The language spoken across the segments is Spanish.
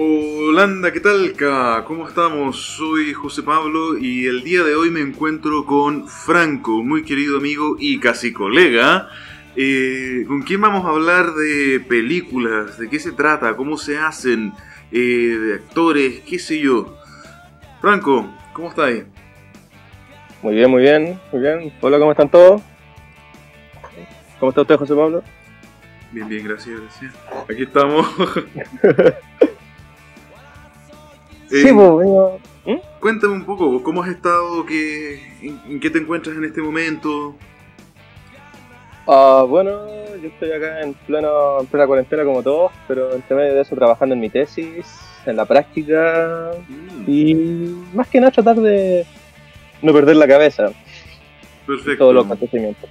Holanda, ¿qué tal? ¿Cómo estamos? Soy José Pablo y el día de hoy me encuentro con Franco, muy querido amigo y casi colega, eh, con quien vamos a hablar de películas, de qué se trata, cómo se hacen, eh, de actores, qué sé yo. Franco, ¿cómo estáis? Muy bien, muy bien, muy bien. Hola, ¿cómo están todos? ¿Cómo está usted, José Pablo? Bien, bien, gracias, gracias. Aquí estamos. sí, Eh, pues, vengo- ¿Mm? Cuéntame un poco, ¿cómo has estado? ¿Qué, en, en qué te encuentras en este momento? Ah, bueno, yo estoy acá en, pleno, en plena cuarentena como todos, pero entre medio de eso trabajando en mi tesis, en la práctica y más que nada tratar de no perder la cabeza Perfecto. todos los acontecimientos.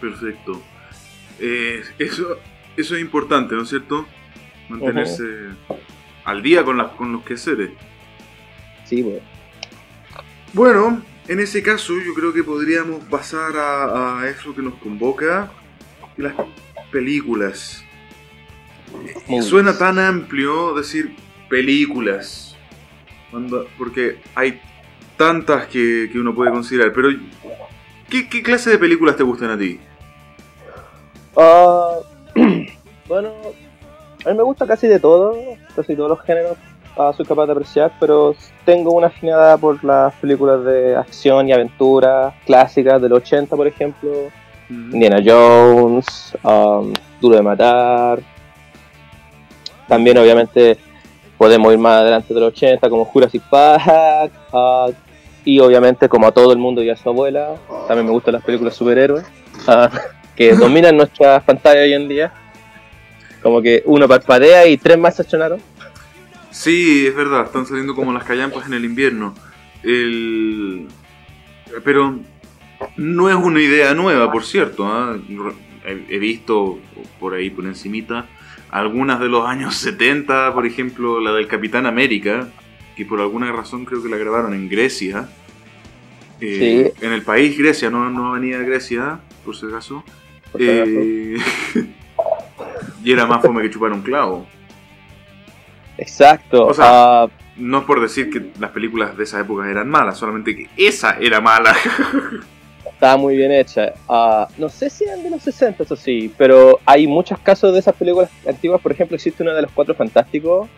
Perfecto. Eh, eso, eso es importante, ¿no es cierto? Mantenerse al día con, las, con los quehaceres. Sí, pues. Bueno, en ese caso yo creo que podríamos pasar a, a eso que nos convoca, las películas. Muy Suena tan amplio decir películas, cuando- porque hay tantas que, que uno puede considerar, pero ¿qué, qué clase de películas te gustan a ti? Ah, bueno, a mí me gusta casi de todo, casi todos los géneros ah, soy capaz de apreciar, pero tengo una afinidad por las películas de acción y aventura clásicas del 80, por ejemplo, Indiana Jones, um, Duro de Matar. También, obviamente, podemos ir más adelante del 80, como Jurassic Park. ah, y obviamente, como a todo el mundo y a su abuela, también me gustan las películas superhéroes, ah, que dominan nuestras pantallas hoy en día. Como que uno parpadea y tres más se estrenaron. Sí, es verdad, están saliendo como las callampas en el invierno. El... Pero no es una idea nueva, por cierto. ¿ah? He, visto por ahí, por encimita, algunas de los años 70, por ejemplo, la del Capitán América, que por alguna razón creo que la grabaron en Grecia. Eh, En el país Grecia, no, no venía Grecia, por si acaso. por si acaso. Eh, y era más fome que chupar un clavo. Exacto. o sea, ah, No es por decir que las películas de esa época eran malas, solamente que esa era mala. Estaba muy bien hecha. Ah, no sé si eran de los 60, eso sí, pero hay muchos casos de esas películas antiguas. Por ejemplo, existe una de los Cuatro Fantásticos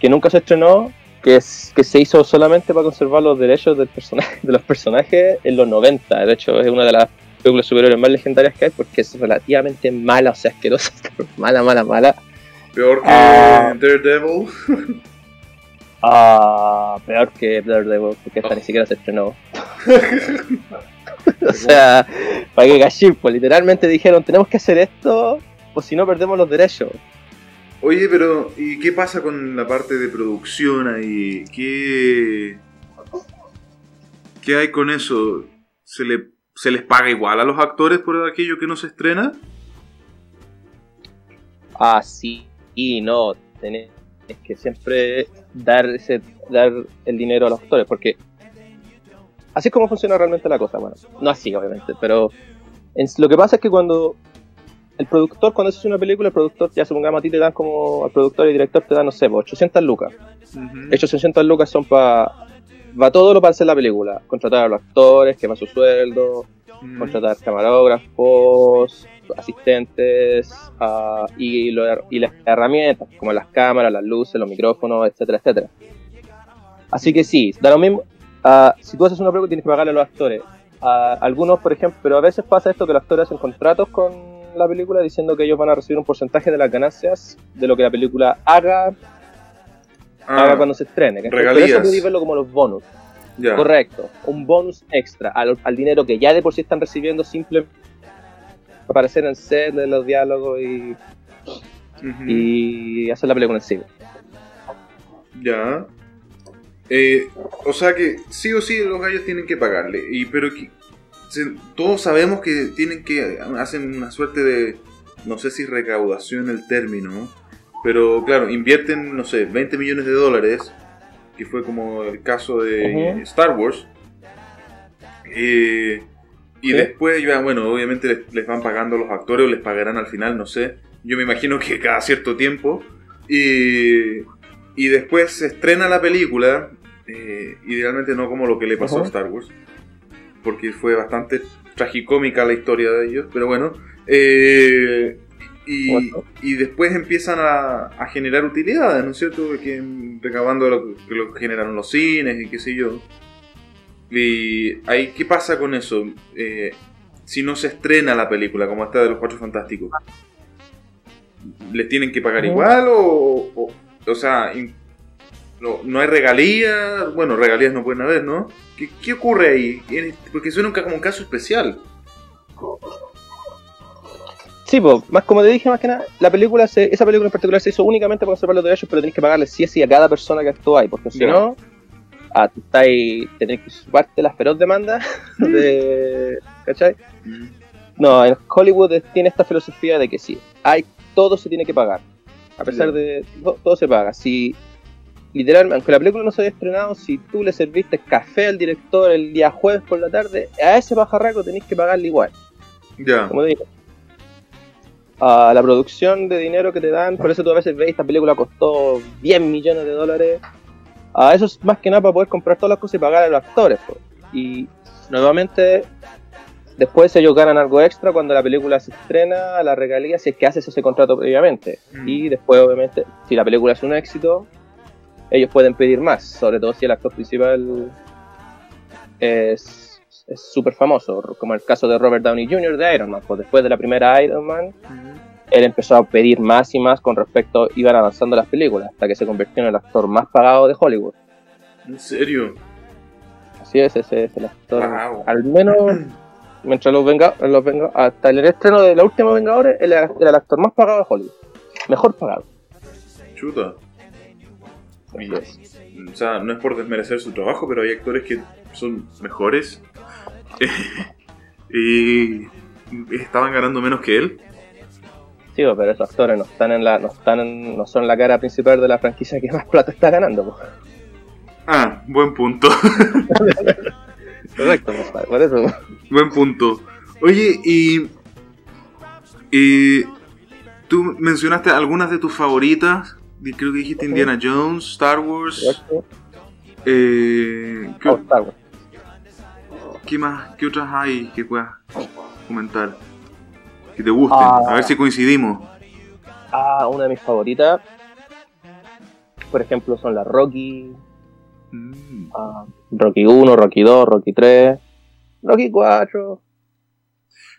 que nunca se estrenó, que, es, que se hizo solamente para conservar los derechos del personaje, de los personajes en los 90. De hecho, es una de las películas superiores más legendarias que hay porque es relativamente mala, o sea, asquerosa, mala, mala, mala. Peor que Ah. Daredevil. Ah, peor que Daredevil, porque esta ni siquiera se estrenó. o sea, para que cachín, pues literalmente dijeron, tenemos que hacer esto, o si no perdemos los derechos. Oye, pero ¿y qué pasa con la parte de producción ahí? ¿Qué, qué hay con eso? ¿Se, le, ¿Se les paga igual a los actores por aquello que no se estrena? Ah, sí, y no, tenés que siempre dar, ese, dar el dinero a los actores, porque así es como funciona realmente la cosa. Bueno, no así, obviamente, pero en- lo que pasa es que cuando el productor, cuando haces una película, el productor, ya supongamos a ti te dan como, al productor y director te dan, no sé, pues, 800 lucas. Estos 800 lucas son para. Va todo lo para hacer la película. Contratar a los actores, que va su sueldo, Mm. contratar camarógrafos, asistentes ah, y, lo- y las herramientas, como las cámaras, las luces, los micrófonos, etcétera, etcétera. Así que sí, da lo mismo. ah, si tú haces una película, tienes que pagarle a los actores. A algunos, por ejemplo, pero a veces pasa esto que los actores hacen contratos con la película diciendo que ellos van a recibir un porcentaje de las ganancias de lo que la película haga Ah, haga cuando se estrene. Pero eso podéis verlo como los bonus. Correcto. Un bonus extra al, al dinero que ya de por sí están recibiendo simplemente para aparecer en set de los diálogos y, y hacer la película en sí. Ya. Eh, o sea que sí o sí los gallos tienen que pagarle. Y, pero que- se- todos sabemos que tienen que. hacen una suerte de. No sé si recaudación el término. Pero claro, invierten, no sé, 20 millones de dólares. Que fue como el caso de. Star Wars. Eh, y Sí. después, ya, bueno, obviamente les, les van pagando los actores o les pagarán al final, no sé. Yo me imagino que cada cierto tiempo. Y, y después se estrena la película, eh, idealmente no como lo que le pasó a Star Wars, porque fue bastante tragicómica la historia de ellos, pero bueno. eh, y, Bueno. y después empiezan a, a generar utilidades, ¿no es cierto? Que, recabando lo que, lo que generaron los cines y qué sé yo. Y ahí, ¿qué pasa con eso? Eh, si no se estrena la película como esta de los Cuatro Fantásticos, ¿les tienen que pagar igual o, o, o sea, in- no, no hay regalías? Bueno, regalías no pueden haber, ¿no? ¿Qué, qué ocurre ahí? Este- Porque suena como un caso especial. Sí, pues, más como te dije, más que nada, la película se, esa película en particular se hizo únicamente para conservar los derechos, pero tenés que pagarle sí o sí a cada persona que actúa ahí, porque si no, ah, tú estás ahí, tenés que subarte las feroz demandas de. ¿Cachai? No, en Hollywood tiene esta filosofía de que sí, hay, todo se tiene que pagar. A pesar de. to- Todo se paga. Si. Literalmente, aunque la película no se haya estrenado, si tú le serviste café al director el día jueves por la tarde, a ese pajarraco tenés que pagarle igual. Ya. Como te digo. A la producción de dinero que te dan, por eso tú a veces ves esta película costó 10 millones de dólares. A eso es más que nada para poder comprar todas las cosas y pagar a los actores. po. Y nuevamente, después ellos ganan algo extra cuando la película se estrena, la regalía, si es que haces ese contrato previamente. Mm. Y después, obviamente, si la película es un éxito, ellos pueden pedir más, sobre todo si el actor principal es es súper famoso, como el caso de Robert Downey Jr. de Iron Man. Pues después de la primera Iron Man, él empezó a pedir más y más con respecto, iban avanzando las películas, hasta que se convirtió en el actor más pagado de Hollywood. ¿En serio? Así es, ese es el actor. Wow. Al menos, mientras los venga, los venga, hasta el estreno de la última Vengadores, él era, era el actor más pagado de Hollywood. Mejor pagado. Chuta. O sea, no es por desmerecer su trabajo, pero hay actores que son mejores y estaban ganando menos que él. Sí, pero esos actores no están en la, no están en- no son la cara principal de la franquicia que más plata está ganando. po. Ah, buen punto. Correcto, por eso. buen punto. Oye, y, y tú mencionaste algunas de tus favoritas. Creo que dijiste Indiana Jones, Star Wars. Eh, ¿qué, Oh, Star Wars. Qué más? ¿Qué otras hay que puedas comentar? Que te gusten. Ah. A ver si coincidimos. Ah, una de mis favoritas. Por ejemplo, son las Rocky. Mm. ah, Rocky 1, Rocky 2, Rocky 3, Rocky 4.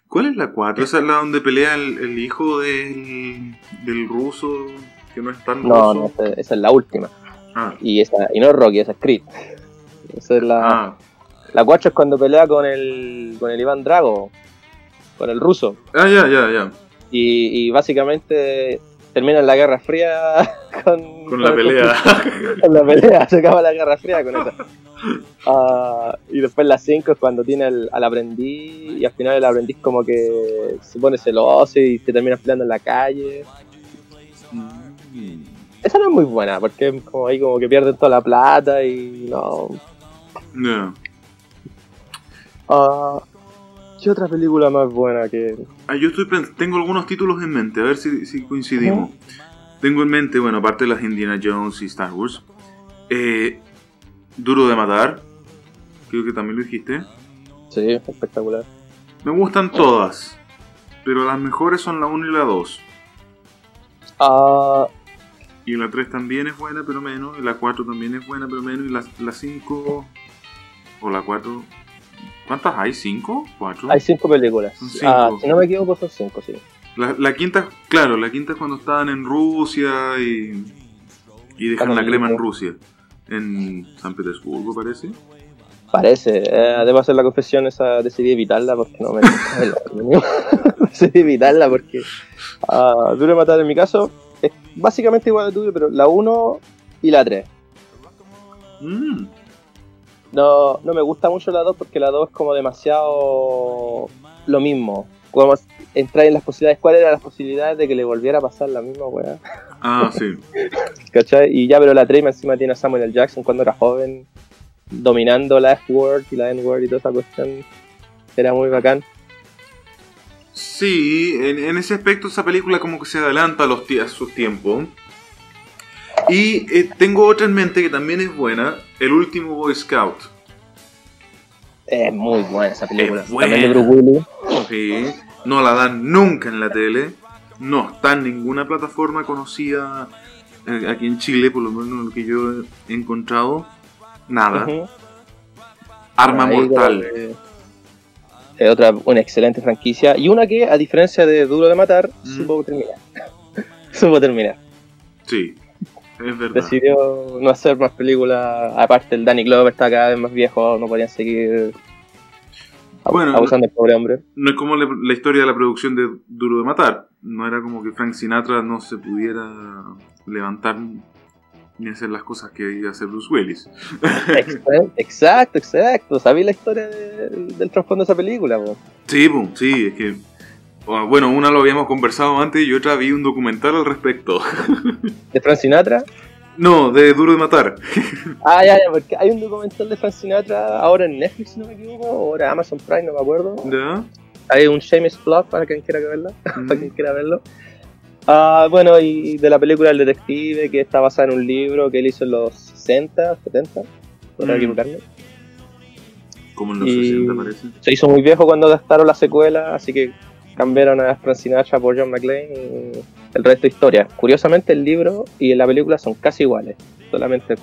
¿Cuál es la 4? ¿Esa es la donde pelea el, el hijo del, del ruso que no es tan No, ruso? no, esa, esa es la última. Ah, Y, esa, y no es Rocky, esa es Creed. Esa es la, ah. La 4 es cuando pelea con el, con el Iván Drago, con el ruso. Ah, ya, ya, ya. Y, y básicamente termina la Guerra Fría con, Con la pelea. con la pelea, se acaba la Guerra Fría con esa. Ah, y después la 5 es cuando tiene al, al aprendiz y al final el aprendiz como que se pone celoso y se termina peleando en la calle. Mm. Esa no es muy buena porque como ahí como que pierden toda la plata y no. Ya. Ah, ¿Qué otra película más buena que.? Ah, yo estoy tengo algunos títulos en mente, a ver si, si coincidimos. Tengo en mente, bueno, aparte de las Indiana Jones y Star Wars, eh, Duro de Matar, creo que también lo dijiste. Sí, espectacular. Me gustan todas, pero las mejores son la 1 y la 2. Ah, Y la 3 también es buena, pero menos. Y la 4 también es buena, pero menos. Y la, la 5 o la 4... ¿Cuántas hay? ¿5? ¿4? hay cinco películas. Cinco. Ah, si no me equivoco, son cinco, sí. La, la quinta, claro, la quinta es cuando estaban en Rusia y, y dejan Cuando la crema en. Rusia. En San Petersburgo, parece. Parece. Eh, debo hacer la confesión esa, decidí evitarla porque no me Decidí evitarla porque ah, Duro Matar en mi caso es básicamente igual al tuyo, pero la 1 y la 3. Mm, No, no me gusta mucho la 2 porque la 2 es como demasiado lo mismo. Como entrar en las posibilidades, ¿cuáles eran las posibilidades de que le volviera a pasar la misma weá? Ah, sí. ¿Cachai? Y ya, pero la 3 más encima tiene a Samuel L. Jackson cuando era joven, dominando la F-Word y la N-Word y toda esa cuestión. Era muy bacán. Sí, en, en ese aspecto esa película como que se adelanta a, los a sus tiempos. Y eh, tengo otra en mente que también es buena, El último Boy Scout. Es muy buena esa película. Es buena. También de Bruce Willis. Sí, no la dan nunca en la tele. No está en ninguna plataforma conocida eh, aquí en Chile, por lo menos lo que yo he encontrado. Nada. Arma Ahí Mortal. que Es otra, una excelente franquicia. Y una que, a diferencia de Duro de Matar, Mm. supo terminar. supo terminar. Sí, es verdad. Decidió no hacer más películas. Aparte, el Danny Glover está cada vez más viejo, no podían seguir Bueno, abusando del pobre hombre. No es como la, historia de la producción de Duro de Matar. No era como que Frank Sinatra no se pudiera levantar ni hacer las cosas que iba a hacer Bruce Willis. Exacto, exacto. ¿Sabéis la historia de- del trasfondo de esa película? po? Sí, pum, sí, es que. O, Bueno, una lo habíamos conversado antes y otra vi un documental al respecto. ¿De Frank Sinatra? No, de Duro de Matar. Ah, ya, ya, porque hay un documental de Frank Sinatra ahora en Netflix, si no me equivoco, o ahora Amazon Prime, no me acuerdo. ¿Ya? Hay un Shameless Plug para quien quiera verlo. para quien Mm. quiera verlo. Ah, bueno, y de la película El Detective, que está basada en un libro que él hizo en los 60, 70, por no Mm. equivocarme. Como en los Y- 60 parece. Se hizo muy viejo cuando adaptaron la secuela, así que cambiaron a Frank Sinatra por John McClane y el resto de historia. Curiosamente, el libro y la película son casi iguales, solamente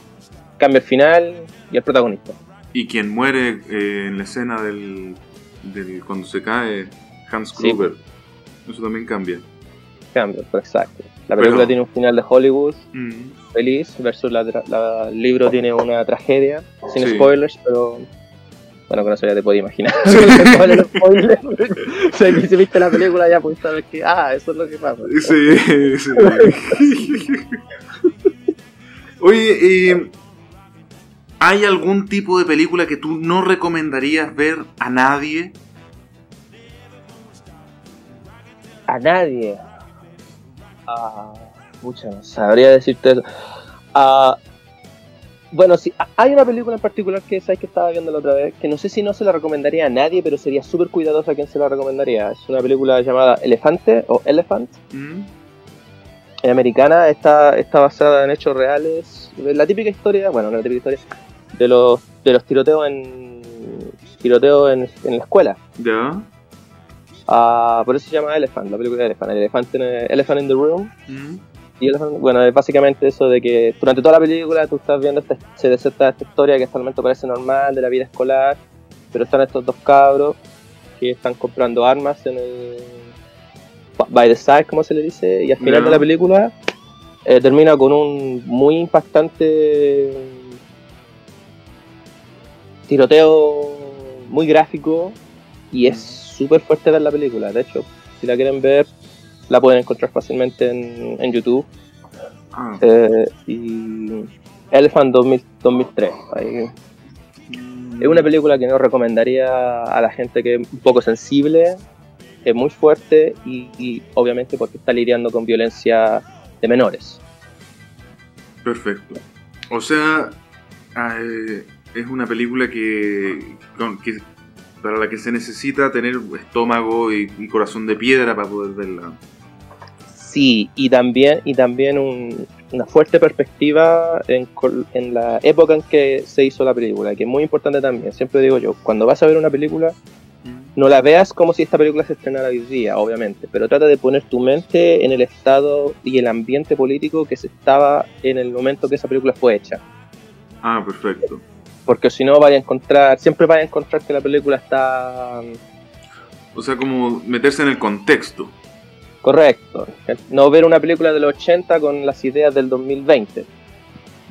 cambia el final y el protagonista. Y quien muere eh, en la escena del, del. cuando se cae, Hans Sí. Gruber. Eso también cambia. Cambia, pues, exacto. La película Pero- tiene un final de Hollywood Mm. feliz versus la libro tiene una tragedia, sin Sí. spoilers, pero bueno, con eso ya te puedes imaginar. O sea, que si viste la película ya puedes saber que, ah, eso es lo que pasa. Sí, sí. Oye, eh, ¿hay algún tipo de película que tú no recomendarías ver a nadie? A nadie. Ah, pucha, no sabría decirte eso. Ah, bueno, sí, hay una película en particular que sabes que estaba viendo la otra vez, que no sé si no se la recomendaría a nadie, pero sería súper cuidadosa a quien se la recomendaría. Es una película llamada Elefante o Elephant. ¿Mm? es americana, está, está basada en hechos reales. La típica historia, bueno, no la típica historia, de los, de los tiroteos en tiroteos en, en la escuela. ¿Ya? Ah, por eso se llama Elephant, la película de Elephant. El elefante Elephant in the Room. ¿Mm? Y bueno, es básicamente eso de que durante toda la película tú estás viendo, esta, se desata esta historia que hasta el momento parece normal de la vida escolar, pero están estos dos cabros que están comprando armas en el by the side, como se le dice, y al final de la película eh, termina con un muy impactante tiroteo muy gráfico y es súper fuerte ver la película. De hecho, si la quieren ver, la pueden encontrar fácilmente en, en YouTube. Ah, Eh, y Elephant 2000 2003. ahí. mm, Es una película que no recomendaría a la gente que es un poco sensible, es muy fuerte y, y obviamente porque está lidiando con violencia de menores. Perfecto. O sea, eh, es una película que, con- que para la que se necesita tener estómago y, y corazón de piedra para poder verla. Sí, y también, y también un- una fuerte perspectiva en, en la época en que se hizo la película, que es muy importante también. Siempre digo yo, cuando vas a ver una película, no la veas como si esta película se estrenara hoy día, obviamente, pero trata de poner tu mente en el estado y el ambiente político que se estaba en el momento que esa película fue hecha. Ah, perfecto. Porque si no, vaya a encontrar, siempre vaya a encontrar que la película está O sea, como meterse en el contexto. Correcto. No ver una película de los 80 con las ideas del 2020.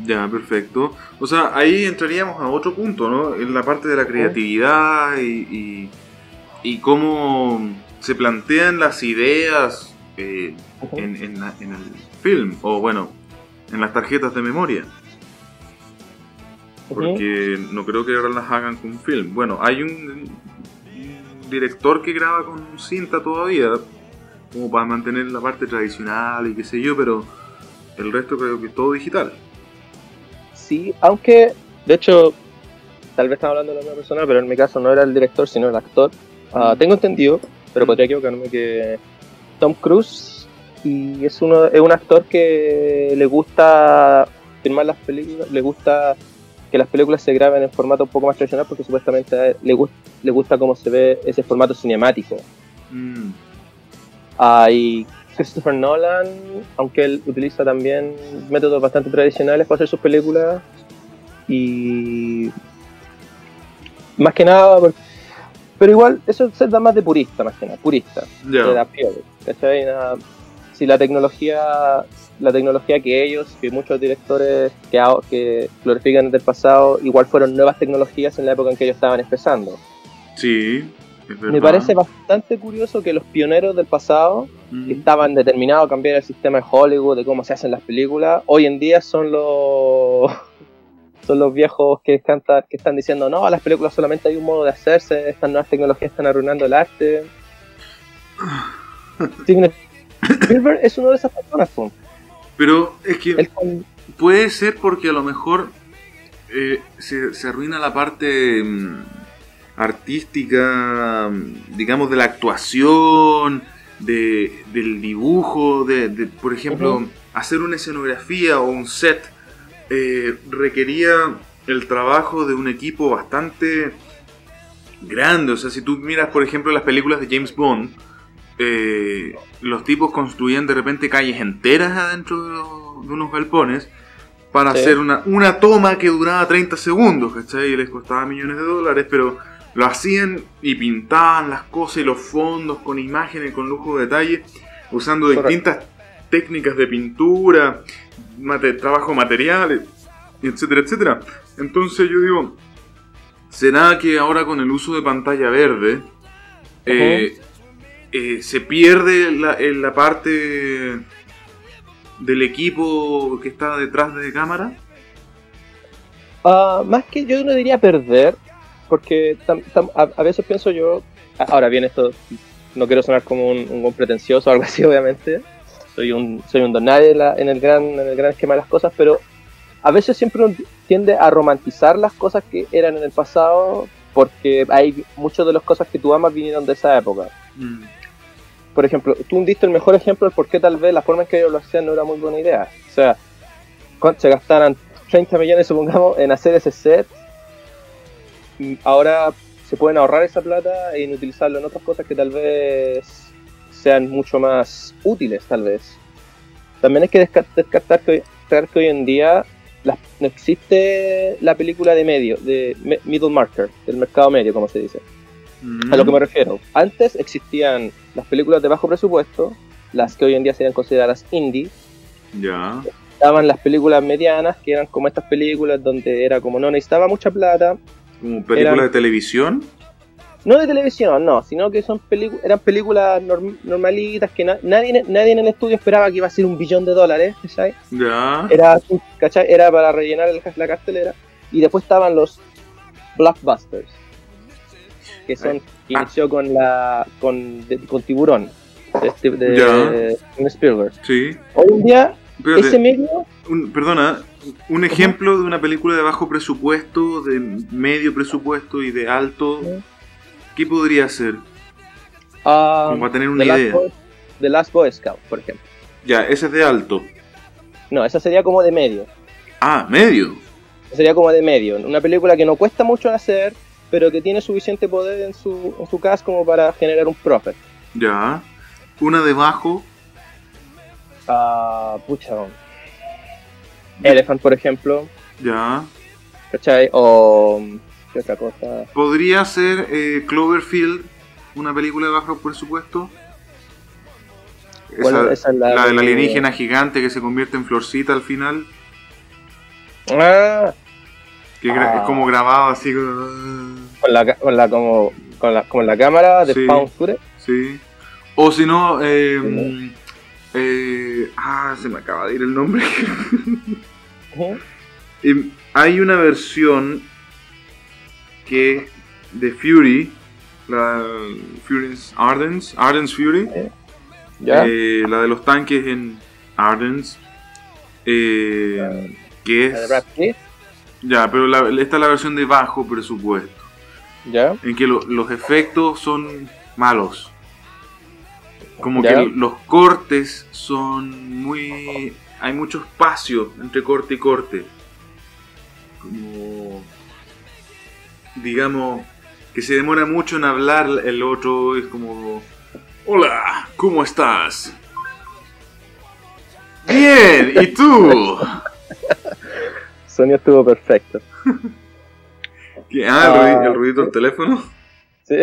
Ya, perfecto. O sea, ahí entraríamos a otro punto, ¿no? En la parte de la creatividad y, y, y cómo se plantean las ideas eh, en, en la- en el film, o bueno, en las tarjetas de memoria. Porque no creo que ahora las hagan con film. Bueno, hay un, un director que graba con cinta todavía, como para mantener la parte tradicional y qué sé yo, pero el resto creo que es todo digital. Sí, aunque, de hecho, tal vez estamos hablando de la misma persona, pero en mi caso no era el director, sino el actor. Mm. tengo entendido, pero podría equivocarme, que Tom Cruise y es, uno, es un actor que le gusta filmar las películas, le gusta que las películas se graben en formato un poco más tradicional porque supuestamente le, gusta le gusta cómo se ve ese formato cinemático. Mm. Hay Christopher Nolan, aunque él utiliza también métodos bastante tradicionales para hacer sus películas y más que nada, pero igual eso se da más de purista, más que nada, purista, Ya. de la. Nada- Si la tecnología, la tecnología que ellos, que muchos directores que, glorifican del pasado, igual fueron nuevas tecnologías en la época en que ellos estaban empezando. Sí. Me parece bastante curioso que los pioneros del pasado, Mm. que estaban determinados a cambiar el sistema de Hollywood, de cómo se hacen las películas, hoy en día son los son los viejos que cantan, que están diciendo no, las películas solamente hay un modo de hacerse, estas nuevas tecnologías están arruinando el arte. Steven Spielberg es uno de esas personas, po. Pero es que puede ser porque a lo mejor eh, se, se arruina la parte mm, artística, digamos, de la actuación, de, del dibujo, de, de, por ejemplo, hacer una escenografía o un set eh, requería el trabajo de un equipo bastante grande. O sea, si tú miras, por ejemplo, las películas de James Bond, eh, los tipos construían de repente calles enteras adentro de, los- de unos galpones para Sí. hacer una, una toma que duraba 30 segundos, ¿cachai? Y les costaba millones de dólares, pero lo hacían y pintaban las cosas y los fondos con imágenes, con lujo de detalle, usando Correcto. distintas técnicas de pintura, mate- trabajo materiales, etcétera, etcétera. Entonces yo digo, ¿será que ahora con el uso de pantalla verde eh, eh, se pierde la, en la parte del equipo que está detrás de cámara? Ah, más que yo no diría perder, porque tam- tam- a, a veces pienso yo, ahora bien esto, no quiero sonar como un, un buen pretencioso o algo así, obviamente, soy un, soy un don nadie en, la- en el gran, en el gran esquema de las cosas, pero a veces siempre uno tiende a romantizar las cosas que eran en el pasado, porque hay muchas de las cosas que tú amas vinieron de esa época. Mm, Por ejemplo, tú diste el mejor ejemplo de por qué tal vez la forma en que ellos lo hacían no era muy buena idea. O sea, se gastaran 30 millones, supongamos, en hacer ese set, ahora se pueden ahorrar esa plata e inutilizarlo en otras cosas que tal vez sean mucho más útiles, tal vez. También hay que desca- descartar que, que hoy en día la- no existe la película de medio, de middle market, del mercado medio, como se dice. mm, A lo que me refiero. Antes existían las películas de bajo presupuesto, las que hoy en día serían consideradas indie. Ya. Estaban las películas medianas, que eran como estas películas donde era como no necesitaba mucha plata. Como película Eran- de televisión. No de televisión, no, sino que son películas eran películas norm- normalitas que na- nadie, nadie en el estudio esperaba que iba a ser un billón de dólares, ¿cachai? Ya. Era, ¿cachai? Era para rellenar el- la cartelera. Y después estaban los blockbusters, que son que Ah. inició con la con, de- con Tiburón, de, este- de, Spielberg. Sí. Hoy en día, ese medio, un- perdona, un ejemplo de una película de bajo presupuesto, de medio presupuesto y de alto. ¿Qué podría ser? ah, Como para tener una The, Last idea. Boy, The Last Boy Scout, por ejemplo. Ya, ese es de alto. No, esa sería como de medio. Ah, medio. Sería como de medio. Una película que no cuesta mucho hacer, pero que tiene suficiente poder en su, en su cast como para generar un profit. Ya. Una de bajo. Ah, pucha. Elephant, por ejemplo, Ya. ¿cachai? O. ¿Qué otra cosa? Podría ser eh, Cloverfield, una película de bajo presupuesto. Esa, esa es la la del de- alienígena gigante que se convierte en florcita al final. Ah, Que gra- Ah. es como grabado así. con la, con la, como, con la, con la cámara de Sí. Footage. Sí. O si no, eh, Ujú. eh, ah, se me acaba de ir el nombre. Eh, hay una versión que de Fury, la Fury's Ardens, Ardens Fury, ¿Ya? eh, la de los tanques en Ardens, eh, que es ya, pero la- esta es la versión de bajo presupuesto, ¿Ya? en que lo- los efectos son malos. Como ¿Ya? que los cortes son muy... Hay mucho espacio entre corte y corte. Como... Digamos, que se demora mucho en hablar el otro. Es como... Hola, ¿cómo estás? Bien, ¿y tú? Sonido estuvo perfecto. ¿Qué? Ah, el, Ah, ruido, el ruidito del teléfono. Sí.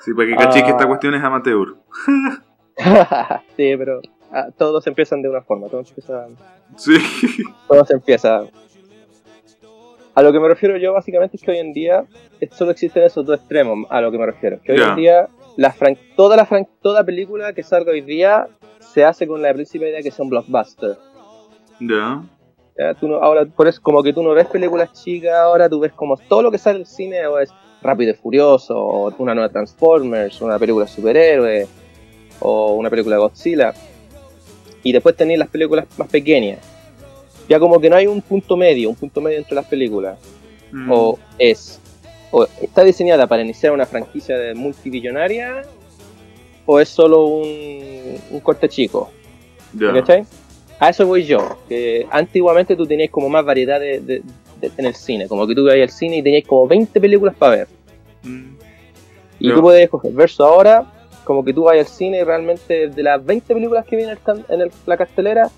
Sí, para que cachéis que esta Ah. cuestión es amateur. sí, pero ah, todos empiezan de una forma, todos empiezan, Sí. todo se empieza. A lo que me refiero yo básicamente es que hoy en día es- solo existen esos dos extremos, a lo que me refiero. Que hoy en día la fran- toda, la fran- toda película que salga hoy día se hace con la principal idea que sea un blockbuster. Ya. ¿ya? Tú no- ahora, por eso, como que tú no ves películas chicas, ahora tú ves como todo lo que sale en el cine o es Rápido y Furioso, o una nueva Transformers, una película de superhéroes, o una película de Godzilla. Y después tenéis las películas más pequeñas. Ya como que no hay un punto medio, un punto medio entre las películas. Mm. O es, o está diseñada para iniciar una franquicia de multibillonaria, o es solo un, un corte chico. ¿Cachai? A eso voy yo, que antiguamente tú tenías como más variedad de, de- de- en el cine, como que tú ibas al cine y tenías como 20 películas para ver, Mm. y tú podías escoger, versus ahora, como que tú vas al cine y realmente de las 20 películas que vienen en, el- en el- la cartelera,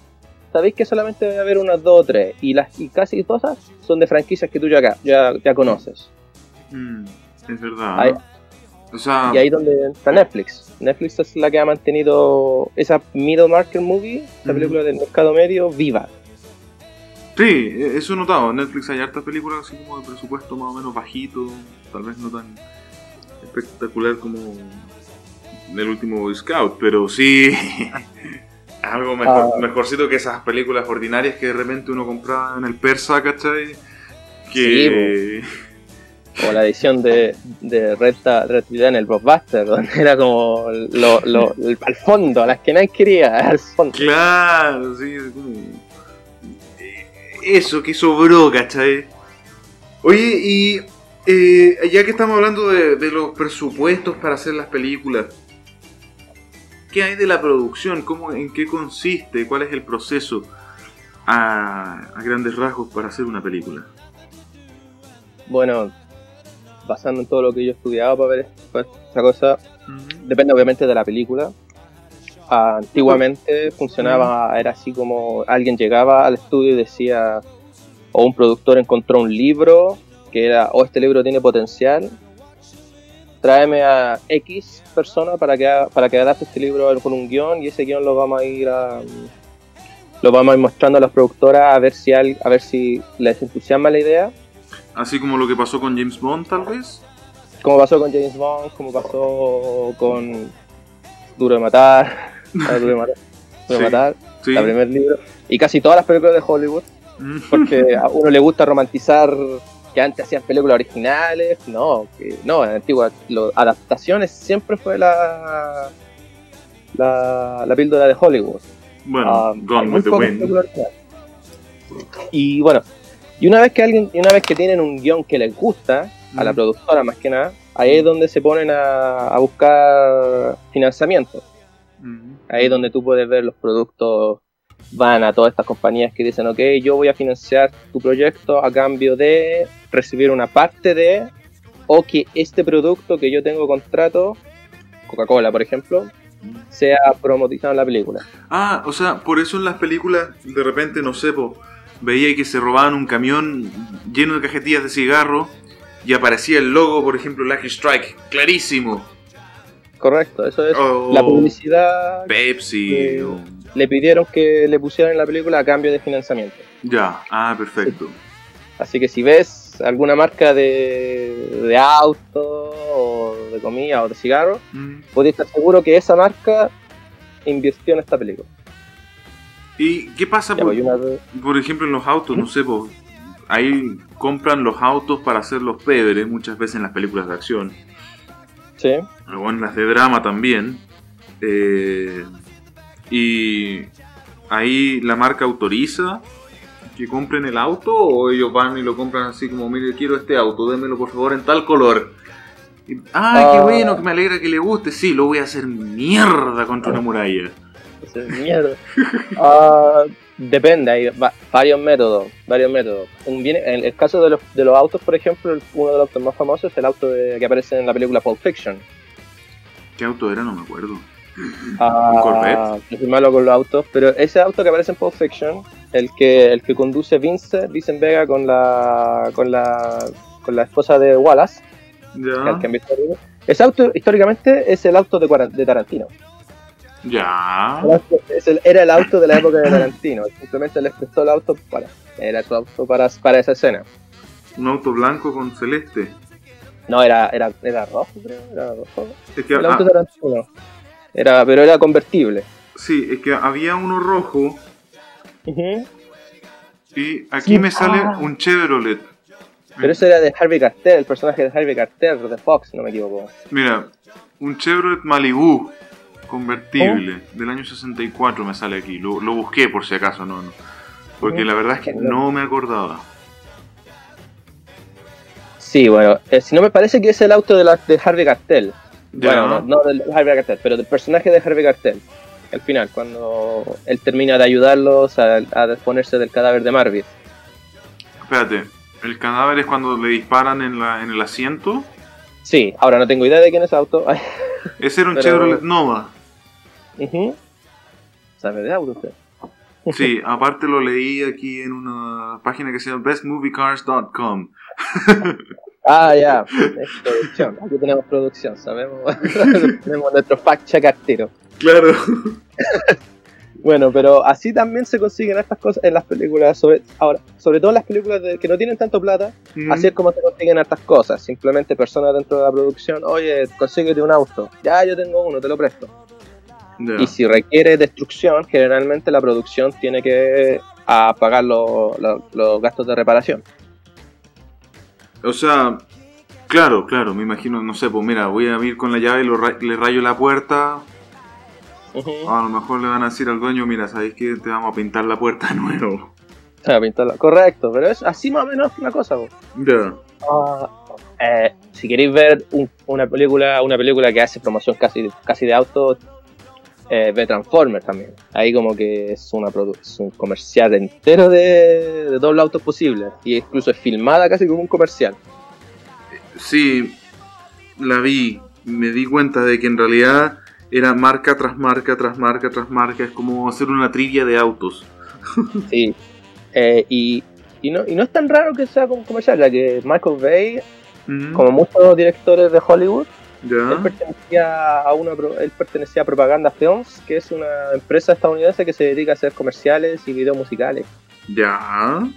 sabéis que solamente va a haber unas dos o tres, y, las, y casi todas son de franquicias que tú ya, acá- ya, ya conoces. Mm, Es verdad. Ahí- o sea, Y ahí donde está Netflix. Netflix es la que ha mantenido esa middle market movie, esa película del mercado medio, viva. sí, e- eso he notado. En Netflix hay hartas películas así como de presupuesto más o menos bajito, tal vez no tan espectacular como el último Boy Scout, pero sí algo mejor, Ah. mejorcito que esas películas ordinarias que de repente uno compraba en el persa, ¿cachai? Que... o la edición de, de Red, Ta- Red Dead en el Blockbuster, donde era como lo, lo- el- al fondo, las que nadie quería, al fondo. Claro, sí, eh, Eso que sobró, ¿cachai? Oye, y eh, ya que estamos hablando de, de los presupuestos para hacer las películas, ¿qué hay de la producción? ¿Cómo, ¿En qué consiste? ¿Cuál es el proceso a, a grandes rasgos para hacer una película? Bueno, basando en todo lo que yo he estudiado para ver esta cosa, depende obviamente de la película. Antiguamente funcionaba, era así como alguien llegaba al estudio y decía, o un productor encontró un libro que era, o este libro tiene potencial, tráeme a X persona para que, haga- para que adapte este libro con un guion y ese guion lo vamos a ir a, lo vamos a ir mostrando a las productoras a ver si al- a ver si les entusiasma la idea Así como lo que pasó con James Bond, tal vez. como pasó con James Bond, como pasó con Duro de Matar, ah, Duro de Matar, Duro de Sí, Matar, Sí. la primer libro, y casi todas las películas de Hollywood, Mm. porque a uno le gusta romantizar que antes hacían películas originales, no, que no, en antiguas adaptaciones siempre fue la la, la píldora de Hollywood. Bueno, Ah, Gone with the Wind. Y bueno, y una vez que alguien, y una vez que tienen un guion que les gusta, a la Mm. productora más que nada, ahí es donde se ponen a, a buscar financiamiento. Mm. Ahí es donde tú puedes ver los productos, van a todas estas compañías que dicen, ok, yo voy a financiar tu proyecto a cambio de recibir una parte de, o que este producto que yo tengo contrato, Coca-Cola por ejemplo, sea promotizado en la película. Ah, o sea, por eso en las películas de repente, no sé, po, veía que se robaban un camión lleno de cajetillas de cigarro y aparecía el logo, por ejemplo, Lucky Strike, clarísimo. Correcto, eso es O la publicidad. Pepsi. que- o- Le pidieron que le pusieran en la película a cambio de financiamiento. Ya, ah, perfecto. Así que si ves alguna marca de, de auto o de comida o de cigarro, Mm. podéis estar seguro que esa marca invirtió en esta película. ¿Y qué pasa, Ya, por, pues, una- por ejemplo, en los autos? No sé, po, ahí compran los autos para hacer los péveres, muchas veces en las películas de acción. sí, o en las de drama también. Eh, y ahí la marca autoriza que compren el auto o ellos van y lo compran así como, mire, quiero este auto, démelo por favor en tal color. Y- ah, qué Ah. bueno, que me alegra que le guste. Sí, lo voy a hacer mierda contra una muralla. Ese es mierda. Ah, depende, hay va- varios métodos, varios métodos. Un bien- en el caso de los, de los autos, por ejemplo, uno de los autos más famosos es el auto de- que aparece en la película Pulp Fiction. ¿Qué auto era? No me acuerdo. Ah, Corvette? soy malo con los autos, pero ese auto que aparece en Pulp Fiction, el que el que conduce Vince, Vincent Vega con la con la con la esposa de Wallace, Ya. que ese auto históricamente es el auto de, Tarantino. Ya. Era el auto de la época de Tarantino. Simplemente les prestó el auto para era su auto para, para esa escena. Un auto blanco con celeste. No, era era era rojo, creo, era rojo. Es que, El auto ah, de Tarantino. Era, pero era convertible. sí, es que había uno rojo y aquí Sí, me sale ah. un Chevrolet. Pero eso era de Harvey Keitel, el personaje de Harvey Keitel de Fox, no me equivoco. Mira, un Chevrolet Malibu convertible del año 64 me sale aquí. Lo, lo busqué por si acaso, no, no. Porque la verdad es que no me acordaba. Sí, bueno, eh, si no me parece que es el auto de, la, de Harvey Keitel. Bueno, no, no del Harvey pero del personaje de Harvey Keitel. Al final, cuando él termina de ayudarlos a, a desponerse del cadáver de Marvin. Espérate, el cadáver es cuando le disparan en, la, en el asiento. Sí, ahora no tengo idea de quién es el auto. Ese era un Pero- Chevrolet Nova. ujú. ¿Sabe de auto usted? Sí, aparte lo leí aquí en una página que se llama bestmoviecars.com. Ah, ya, es producción. Aquí tenemos producción, sabemos. tenemos nuestro fact check al tiro. Claro. Bueno, pero así también se consiguen estas cosas en las películas, sobre, ahora, sobre todo en las películas de- que no tienen tanto plata, Mm. así es como se consiguen estas cosas. Simplemente personas dentro de la producción, oye, consíguete un auto, ya yo tengo uno, te lo presto. Y si requiere destrucción, generalmente la producción tiene que ah, pagar lo- lo- los gastos de reparación. O sea, claro, claro, me imagino, no sé, pues mira, voy a ir con la llave y lo ra- le rayo la puerta. A lo mejor le van a decir al dueño, mira, ¿sabéis que te vamos a pintar la puerta de nuevo? Ah, pintarla. Correcto, pero es así más o menos una cosa. po. Ya. Ah, eh, si queréis ver un- una película una película que hace promoción casi, casi de auto, eh, ve Transformers también. Ahí como que es, una es un comercial entero de, de todos los autos posibles. Y incluso es filmada casi como un comercial. Sí, la vi, me di cuenta de que en realidad era marca tras marca, tras marca, tras marca, es como hacer una trivia de autos. Sí. Eh, y, y, no, y no es tan raro que sea como comercial, ya que Michael Bay, Mm, como muchos directores de Hollywood, él pertenecía a una él pertenecía a Propaganda Films, que es una empresa estadounidense que se dedica a hacer comerciales y videos musicales. ¿Ya?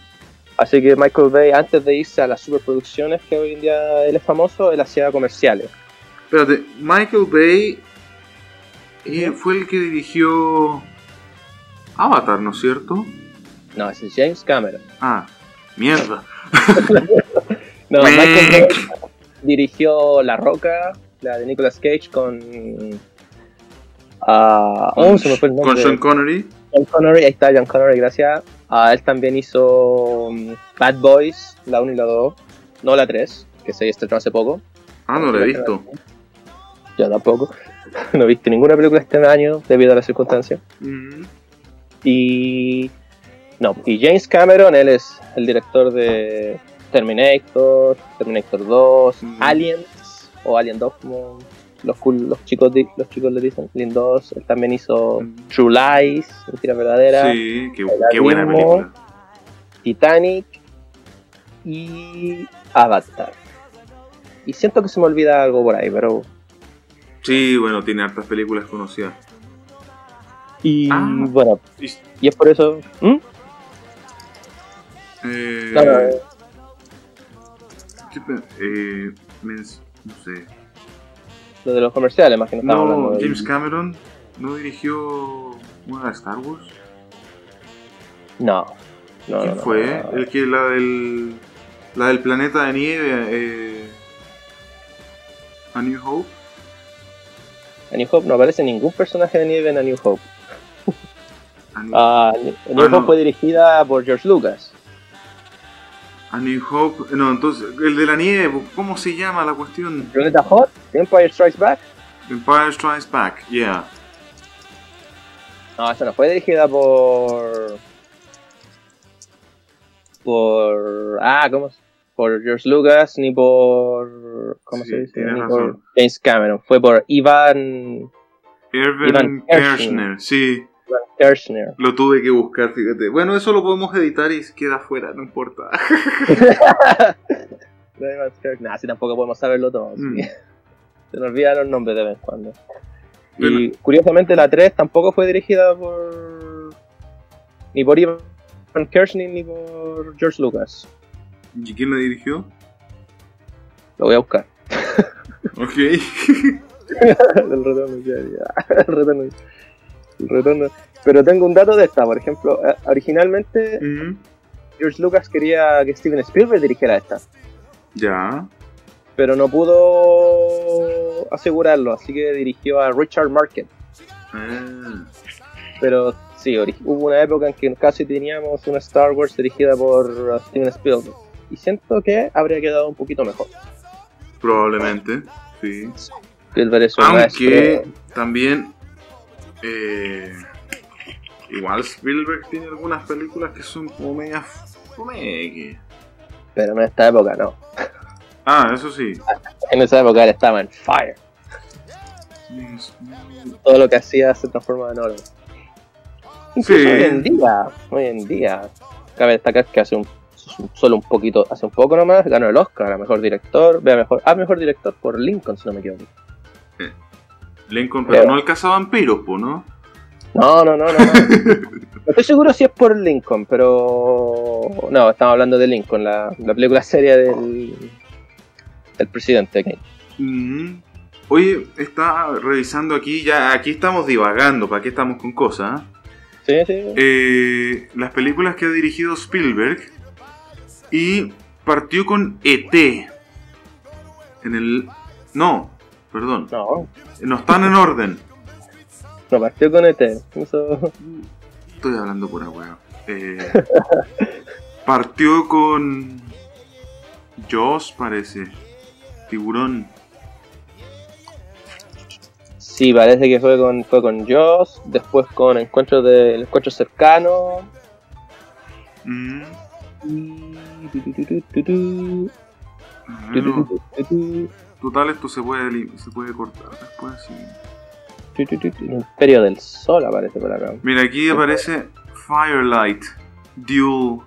Así que Michael Bay, antes de irse a las superproducciones que hoy en día él es famoso, él hacía comerciales. Espérate, Michael Bay eh, fue el que dirigió Avatar, ¿no es cierto? No, ese es James Cameron. Ah, mierda. No, Michael Bay dirigió La Roca, la de Nicolas Cage con... oh, se me fue el nombre. Con Sean Connery. John Connery, ahí está John Connery, gracias. Ah, él también hizo mm, Bad Boys, la 1 y la 2, no la 3, que se estrenó hace poco. Ah, no lo he visto. Yo tampoco. no he visto ninguna película este año debido a las circunstancias. Mm, Y. No, y James Cameron, él es el director de Terminator, Terminator 2, Mm. Aliens, o Alien 2, como los, cool- los, chicos, los chicos le dicen, Alien 2. Él también hizo Mm. True Lies, Mentira Verdadera, Sí, qué, buena película. Titanic y Avatar. Y siento que se me olvida algo por ahí, pero. Sí, bueno, tiene hartas películas conocidas. Y Ah. bueno, Y- y es por eso. ¿Mm? eh, eh, ¿qué pe- eh, no sé. lo de los comerciales, más que no No, hablando de- James Cameron no dirigió una de Star Wars. No. no ¿Quién no, fue? El que la del la del planeta de nieve. Eh, A New Hope. A New Hope no aparece ningún personaje de nieve en A New Hope. A New- Ah, New Ah. Hope fue dirigida por George Lucas. A New Hope. No, entonces, el de la nieve, ¿cómo se llama la cuestión? Planeta Hot, Empire Strikes Back. Empire Strikes Back, yeah. No, esa no fue dirigida por. Por. Ah, ¿cómo? Por George Lucas ni por. ¿Cómo Sí, se dice? tienes Ni razón. por James Cameron. Fue por Ivan Irvin Ivan Kershner. sí. Kirchner. Lo tuve que buscar, fíjate. Bueno, eso lo podemos editar y queda fuera, no importa. Nah, si tampoco podemos saberlo todo. sí. Mm. Se nos olvidan los nombres de vez en cuando. Bueno. Y curiosamente la 3 tampoco fue dirigida por. Ni por Ivan Kirchner ni por George Lucas. ¿Y quién la dirigió? Lo voy a buscar. Ok. el retorno, ya, ya. El retorno. El retorno. Pero tengo un dato de esta, por ejemplo, eh, originalmente Ujú. George Lucas quería que Steven Spielberg dirigiera esta, Ya. pero no pudo asegurarlo, así que dirigió a Richard Market. Ah. Pero sí, hubo una época en que casi teníamos una Star Wars dirigida por uh, Steven Spielberg. Y siento que habría quedado un poquito mejor. Probablemente, sí. Spielberg es un Aunque maestro. también. Eh, igual Spielberg tiene algunas películas que son como medias. fomeque. Pero en esta época no. Ah, eso sí. En esa época él estaba en fire. todo lo que hacía se transformaba en oro. Incluso Sí. hoy en día, hoy en día, cabe destacar que hace un solo un poquito, hace un poco nomás, ganó el Oscar a mejor director, vea mejor, a mejor director por Lincoln, si no me equivoco. Lincoln, pero no el cazavampiros, po, ¿no? No, no, no, no. No, estoy seguro si es por Lincoln, pero. No, estamos hablando de Lincoln, la, la película seria del, del presidente. Kennedy. Ujú. Oye, está revisando aquí, ya aquí estamos divagando, ¿para qué estamos con cosas? Sí, sí. Eh, las películas que ha dirigido Spielberg y partió con E.T. En el... No, perdón, No, no están en orden. no partió con ET. Eso- Estoy hablando por agua. Eh, partió con... Jaws, parece. Tiburón. Sí, parece que fue con, fue con Joss, después con Encuentro de el Encuentro Cercano. Mm, y- total, esto se puede, se puede cortar después. sí. tu. Imperio del Sol aparece por acá. Mira, aquí aparece Firelight, Duel,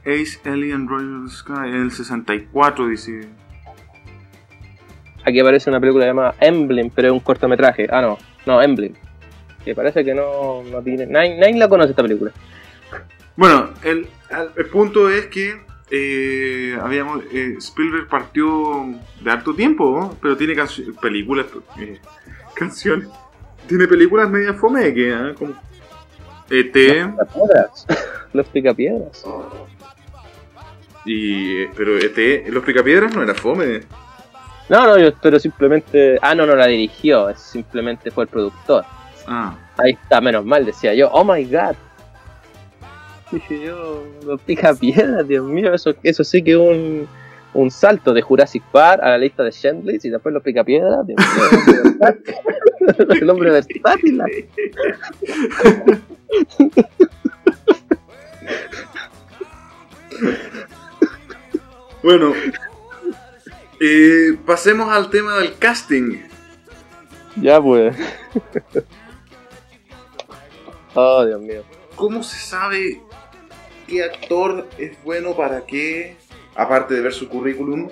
Ace Alien Royal Sky, en el 64, dice. Aquí aparece una película llamada Emblem, pero es un cortometraje. Ah, no, no, Emblem. Que parece que no, no tiene. Nadie, nadie la conoce esta película. Bueno, el, el punto es que eh, habíamos eh, Spielberg partió de harto tiempo, ¿no? pero tiene películas, eh, canciones. Tiene películas medias fome que, ¿ah? como ET. Los picapiedras. y eh, pero ET, los picapiedras no era fome. No, no, yo, pero simplemente. Ah, no, no la dirigió, simplemente fue el productor. Ah, Ahí está, menos mal, decía yo. Oh my god. Dije yo, los picapiedras, Dios mío, eso, eso sí que es un, un salto de Jurassic Park a la lista de Shendley y después los picapiedras. Dios mío, el hombre versátil. la- bueno. eh, pasemos al tema del casting. Ya pues. Oh, Dios mío. ¿Cómo se sabe qué actor es bueno para qué? Aparte de ver su currículum.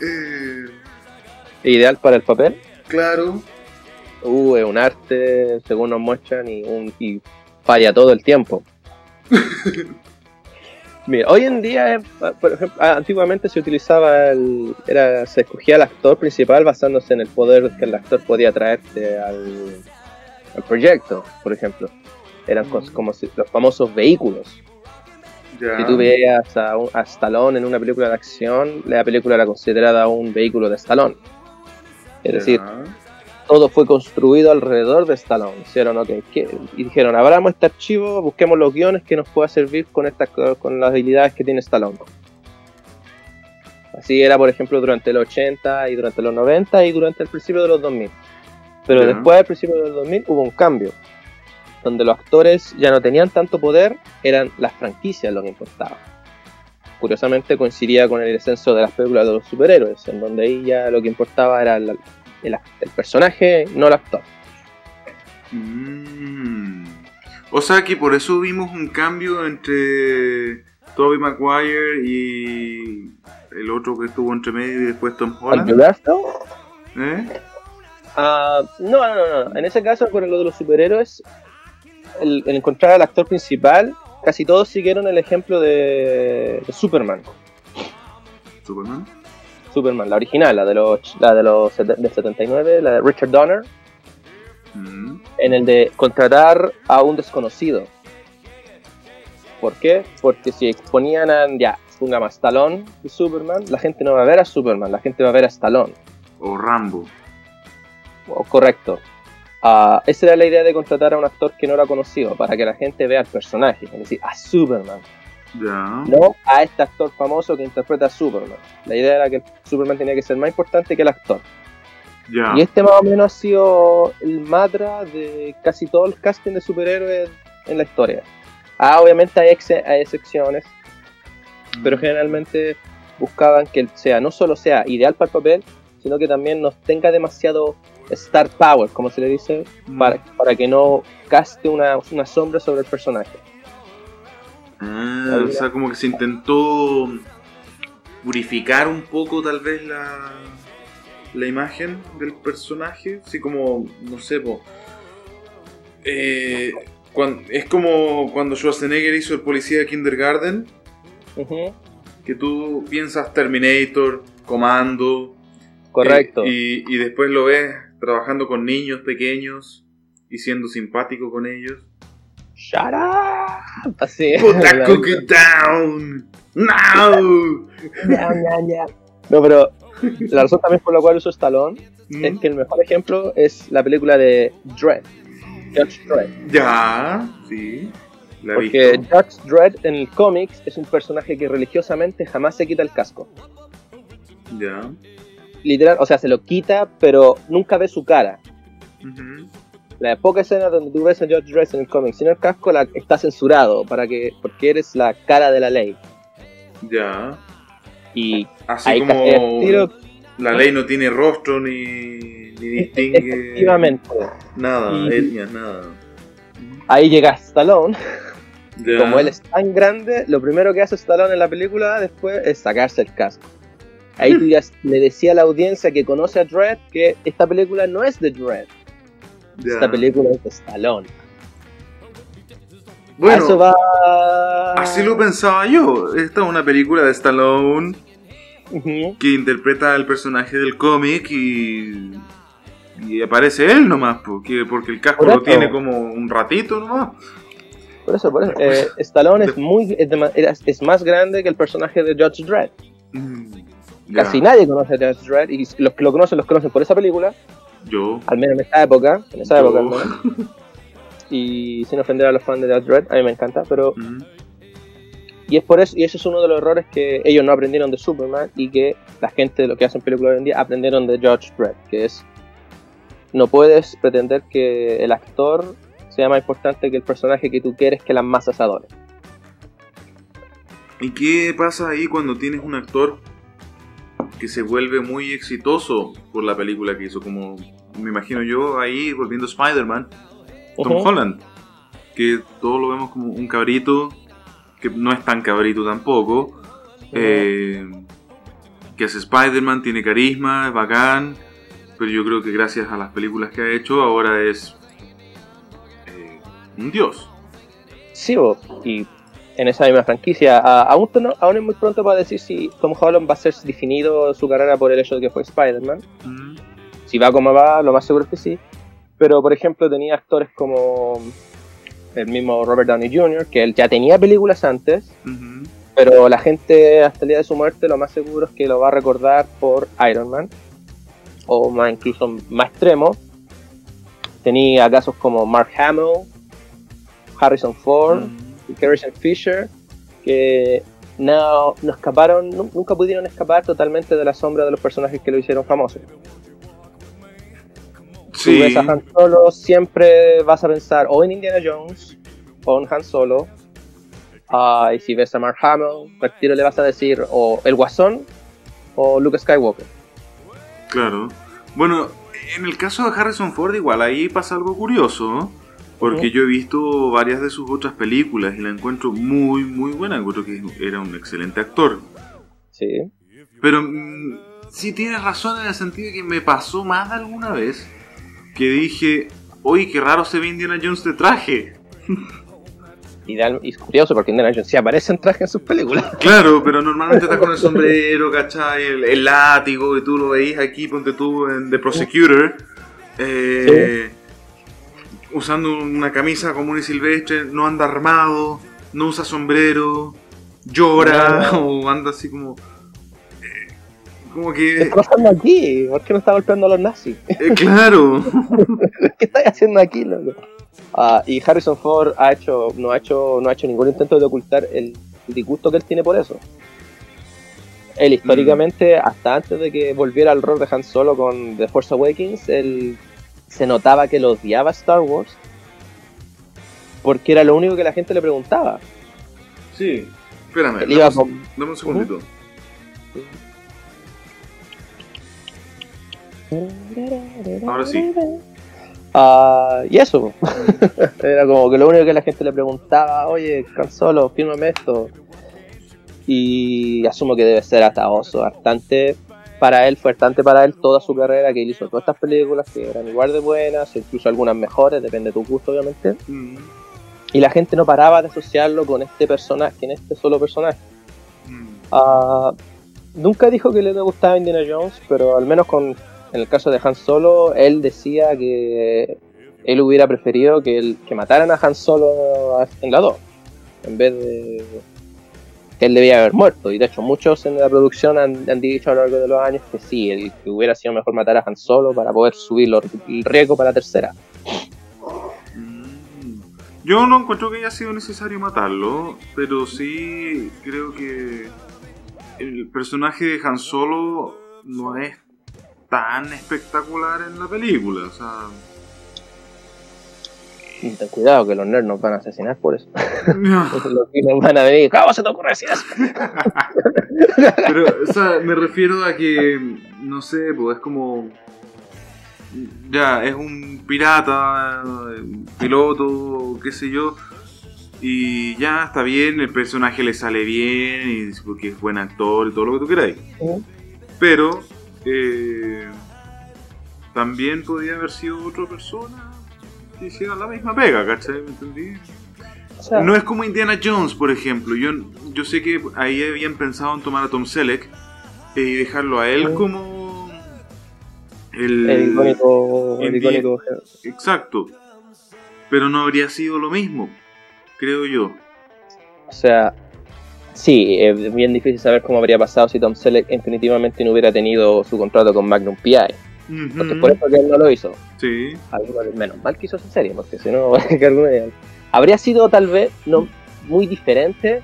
Eh, Ideal para el papel. claro. Uh, es un arte, según nos muestran, y, un, y falla todo el tiempo. Mira, hoy en día, eh, por ejemplo, ah, antiguamente se utilizaba el, era, se escogía el actor principal basándose en el poder que el actor podía traerte al, al proyecto, por ejemplo. Eran como si- los famosos vehículos. Si tú veías a, a Stallone en una película de acción, la película era considerada un vehículo de Stallone. Es decir, todo fue construido alrededor de Stallone. Hicieron, ok, ¿qué? y dijeron, abramos este archivo, busquemos los guiones que nos pueda servir con, estas, con las habilidades que tiene Stallone. Así era, por ejemplo, durante los 80 y durante los 90 y durante el principio de los 2000. Pero después del principio de los 2000 hubo un cambio, donde los actores ya no tenían tanto poder, eran las franquicias lo que importaba. Curiosamente coincidía con el descenso de las películas de los superhéroes, en donde ahí ya lo que importaba era el, el- el personaje, no el actor. Mm. O sea que por eso vimos un cambio entre Tobey Maguire y el otro que estuvo entre medio y después Tom ¿Al Holland. ¿Eh? No, no, no, no. En ese caso, con lo de los superhéroes, el, el encontrar al actor principal, casi todos siguieron el ejemplo de, de Superman. Superman. Superman, la original, la de los, la de los del 79, la de Richard Donner, Mm. en el de contratar a un desconocido. ¿Por qué? Porque si exponían a, ya, pongamos a Stallone y Superman, la gente no va a ver a Superman, la gente va a ver a Stallone. O Rambo. O- correcto. Ah, esa era la idea de contratar a un actor que no era conocido, para que la gente vea al personaje, es decir, a Superman, no a este actor famoso que interpreta a Superman. La idea era que Superman tenía que ser más importante que el actor. Y este más o menos ha sido el mantra de casi todo el casting de superhéroes en la historia. Ah, obviamente hay, ex- hay excepciones, pero generalmente buscaban que sea no solo sea ideal para el papel, sino que también nos tenga demasiado star power, como se le dice, Mm. para, para que no caste una, una sombra sobre el personaje. Ah, o sea, como que se intentó purificar un poco tal vez la, la imagen del personaje. Así como, no sé, po, eh, es como cuando Schwarzenegger hizo el policía de Kindergarten, que tú piensas Terminator, Comando. Correcto. eh, y, y después lo ves trabajando con niños pequeños y siendo simpático con ellos. Shut up. Así. Put that cookie down! Now! Ya, ya, ya. No, pero la razón también por la cual uso Stallone Mm. es que el mejor ejemplo es la película de Dredd. Judge Dredd. Ya, sí. La Porque visto. Judge Dredd en el cómics es un personaje que religiosamente jamás se quita el casco. Ya. Literal, o sea, se lo quita, pero nunca ve su cara. La poca escena donde tú ves a Judge Dredd en el cómic sin el casco la, está censurado para que, porque eres la cara de la ley. Ya. Y Así como tiro, la ley no tiene rostro ni, ni distingue efectivamente. nada, Y- etnias, nada. Ahí llega Stallone. Ya. Como él es tan grande, lo primero que hace Stallone en la película después es sacarse el casco. Ahí tú ya le decía a la audiencia que conoce a Dredd que esta película no es de Dredd, Ya. esta película es de Stallone. Bueno, eso va. así lo pensaba yo. Esta es una película de Stallone que interpreta al personaje del cómic y. Y aparece él nomás, porque, porque el casco lo tiene como un ratito nomás. Por eso, por eso. eh, Stallone es, muy, es- es más grande que el personaje de Judge Dredd. Mm, Casi nadie conoce a Judge Dredd y los que lo conocen, los conocen por esa película, Yo. al menos en esta época. En esa Yo. época, menos. Y sin ofender a los fans de Judge Dredd, a mí me encanta, pero Mm, Y es por eso, y ese es uno de los errores que ellos no aprendieron de Superman y que la gente de lo que hacen películas hoy en día aprendieron de George Brett, que es no puedes pretender que el actor sea más importante que el personaje que tú quieres que las masas adoren. ¿Y qué pasa ahí cuando tienes un actor que se vuelve muy exitoso por la película que hizo? Como me imagino yo ahí volviendo a Spider-Man, Tom. Holland, que todos lo vemos como un cabrito, que no es tan cabrito tampoco, eh, que hace Spider-Man, tiene carisma, es bacán, pero yo creo que gracias a las películas que ha hecho ahora es eh, un dios. Sí, y en esa misma franquicia, a- aún, no- aún es muy pronto para decir si Tom Holland va a ser definido su carrera por el hecho de que fue Spider-Man. Mm, Si va como va, lo más seguro es que sí. Pero, por ejemplo, tenía actores como el mismo Robert Downey Jr., que él ya tenía películas antes, ujú. pero la gente hasta el día de su muerte lo más seguro es que lo va a recordar por Iron Man, o más incluso más extremo, tenía casos como Mark Hamill, Harrison Ford Mm. Y Carrie Fisher, que no, no escaparon, nu- nunca pudieron escapar totalmente de la sombra de los personajes que lo hicieron famoso. Sí, ves a Han Solo, siempre vas a pensar o en Indiana Jones o en Han Solo. Y si ves a Mark Hamill, al tiro le vas a decir o el Guasón o Luke Skywalker. claro. Bueno, en el caso de Harrison Ford igual ahí pasa algo curioso, ¿no? Porque yo he visto varias de sus otras películas y la encuentro muy, muy buena. Encuentro que era un excelente actor. Sí. Pero mm, sí tienes razón en el sentido de que me pasó más de alguna vez que dije, oye, qué raro se ve Indiana Jones de traje. Y, da- y es curioso porque Indiana Jones sí aparece en traje en sus películas. Claro, pero normalmente está con el sombrero, ¿cachai? El, el látigo, y tú lo veis aquí, ponte tú en The Prosecutor, eh, usando una camisa común y silvestre, no anda armado, no usa sombrero, llora, o anda así como... eh, como ¿Qué que... está pasando aquí? ¿Por qué no está golpeando a los nazis? eh, claro. ¿Qué estáis haciendo aquí, loco? Ah, y Harrison Ford ha hecho, no, ha hecho, no ha hecho ningún intento de ocultar el disgusto que él tiene por eso. Él históricamente, hasta antes de que volviera al rol de Han Solo con The Force Awakens, él se notaba que lo odiaba Star Wars porque era lo único que la gente le preguntaba. Sí. Espérame, Él iba dame, un- con- dame un segundito. Ahora sí. Ah, y eso. Era como que lo único que la gente le preguntaba, oye, Han Solo, fírmame esto. Y asumo que debe ser ataoso, hartante. Para él, fue hartante para él toda su carrera, que él hizo todas estas películas que eran igual de buenas, incluso algunas mejores, depende de tu gusto, obviamente. Mm, Y la gente no paraba de asociarlo con este personaje, en este solo personaje. mm. Ah, nunca dijo que le gustaba Indiana Jones, pero al menos con, en el caso de Han Solo, él decía que él hubiera preferido que, el- que mataran a Han Solo en la 2, en vez de él debía haber muerto. Y de hecho, muchos en la producción han, han dicho a lo largo de los años que sí, que hubiera sido mejor matar a Han Solo para poder subir el riesgo para la tercera. Mm. Yo no encuentro que haya sido necesario matarlo, pero sí creo que el personaje de Han Solo no es tan espectacular en la película. O sea, Y ten cuidado que los nerds nos van a asesinar por eso. los nos van a venir, ¿cómo se te ocurre decir eso? pero o sea, me refiero a que, no sé, pues es como... Ya, es un pirata, un piloto, qué sé yo. Y ya está bien, el personaje le sale bien, y porque es buen actor y todo lo que tú queráis. Pero eh, también podría haber sido otra persona que hiciera la misma pega, ¿cachai? ¿Me entendí? O sea, No es como Indiana Jones, por ejemplo. Yo, yo sé que ahí habían pensado en tomar a Tom Selleck y dejarlo a él como el, el icónico, el icónico Exacto. Pero no habría sido lo mismo, creo yo. O sea, sí, es bien difícil saber cómo habría pasado si Tom Selleck definitivamente no hubiera tenido su contrato con Magnum P.I. Porque Ujú. por eso que él no lo hizo. Sí. Algunos- menos mal que hizo esa serie, porque si no, habría sido tal vez no muy diferente.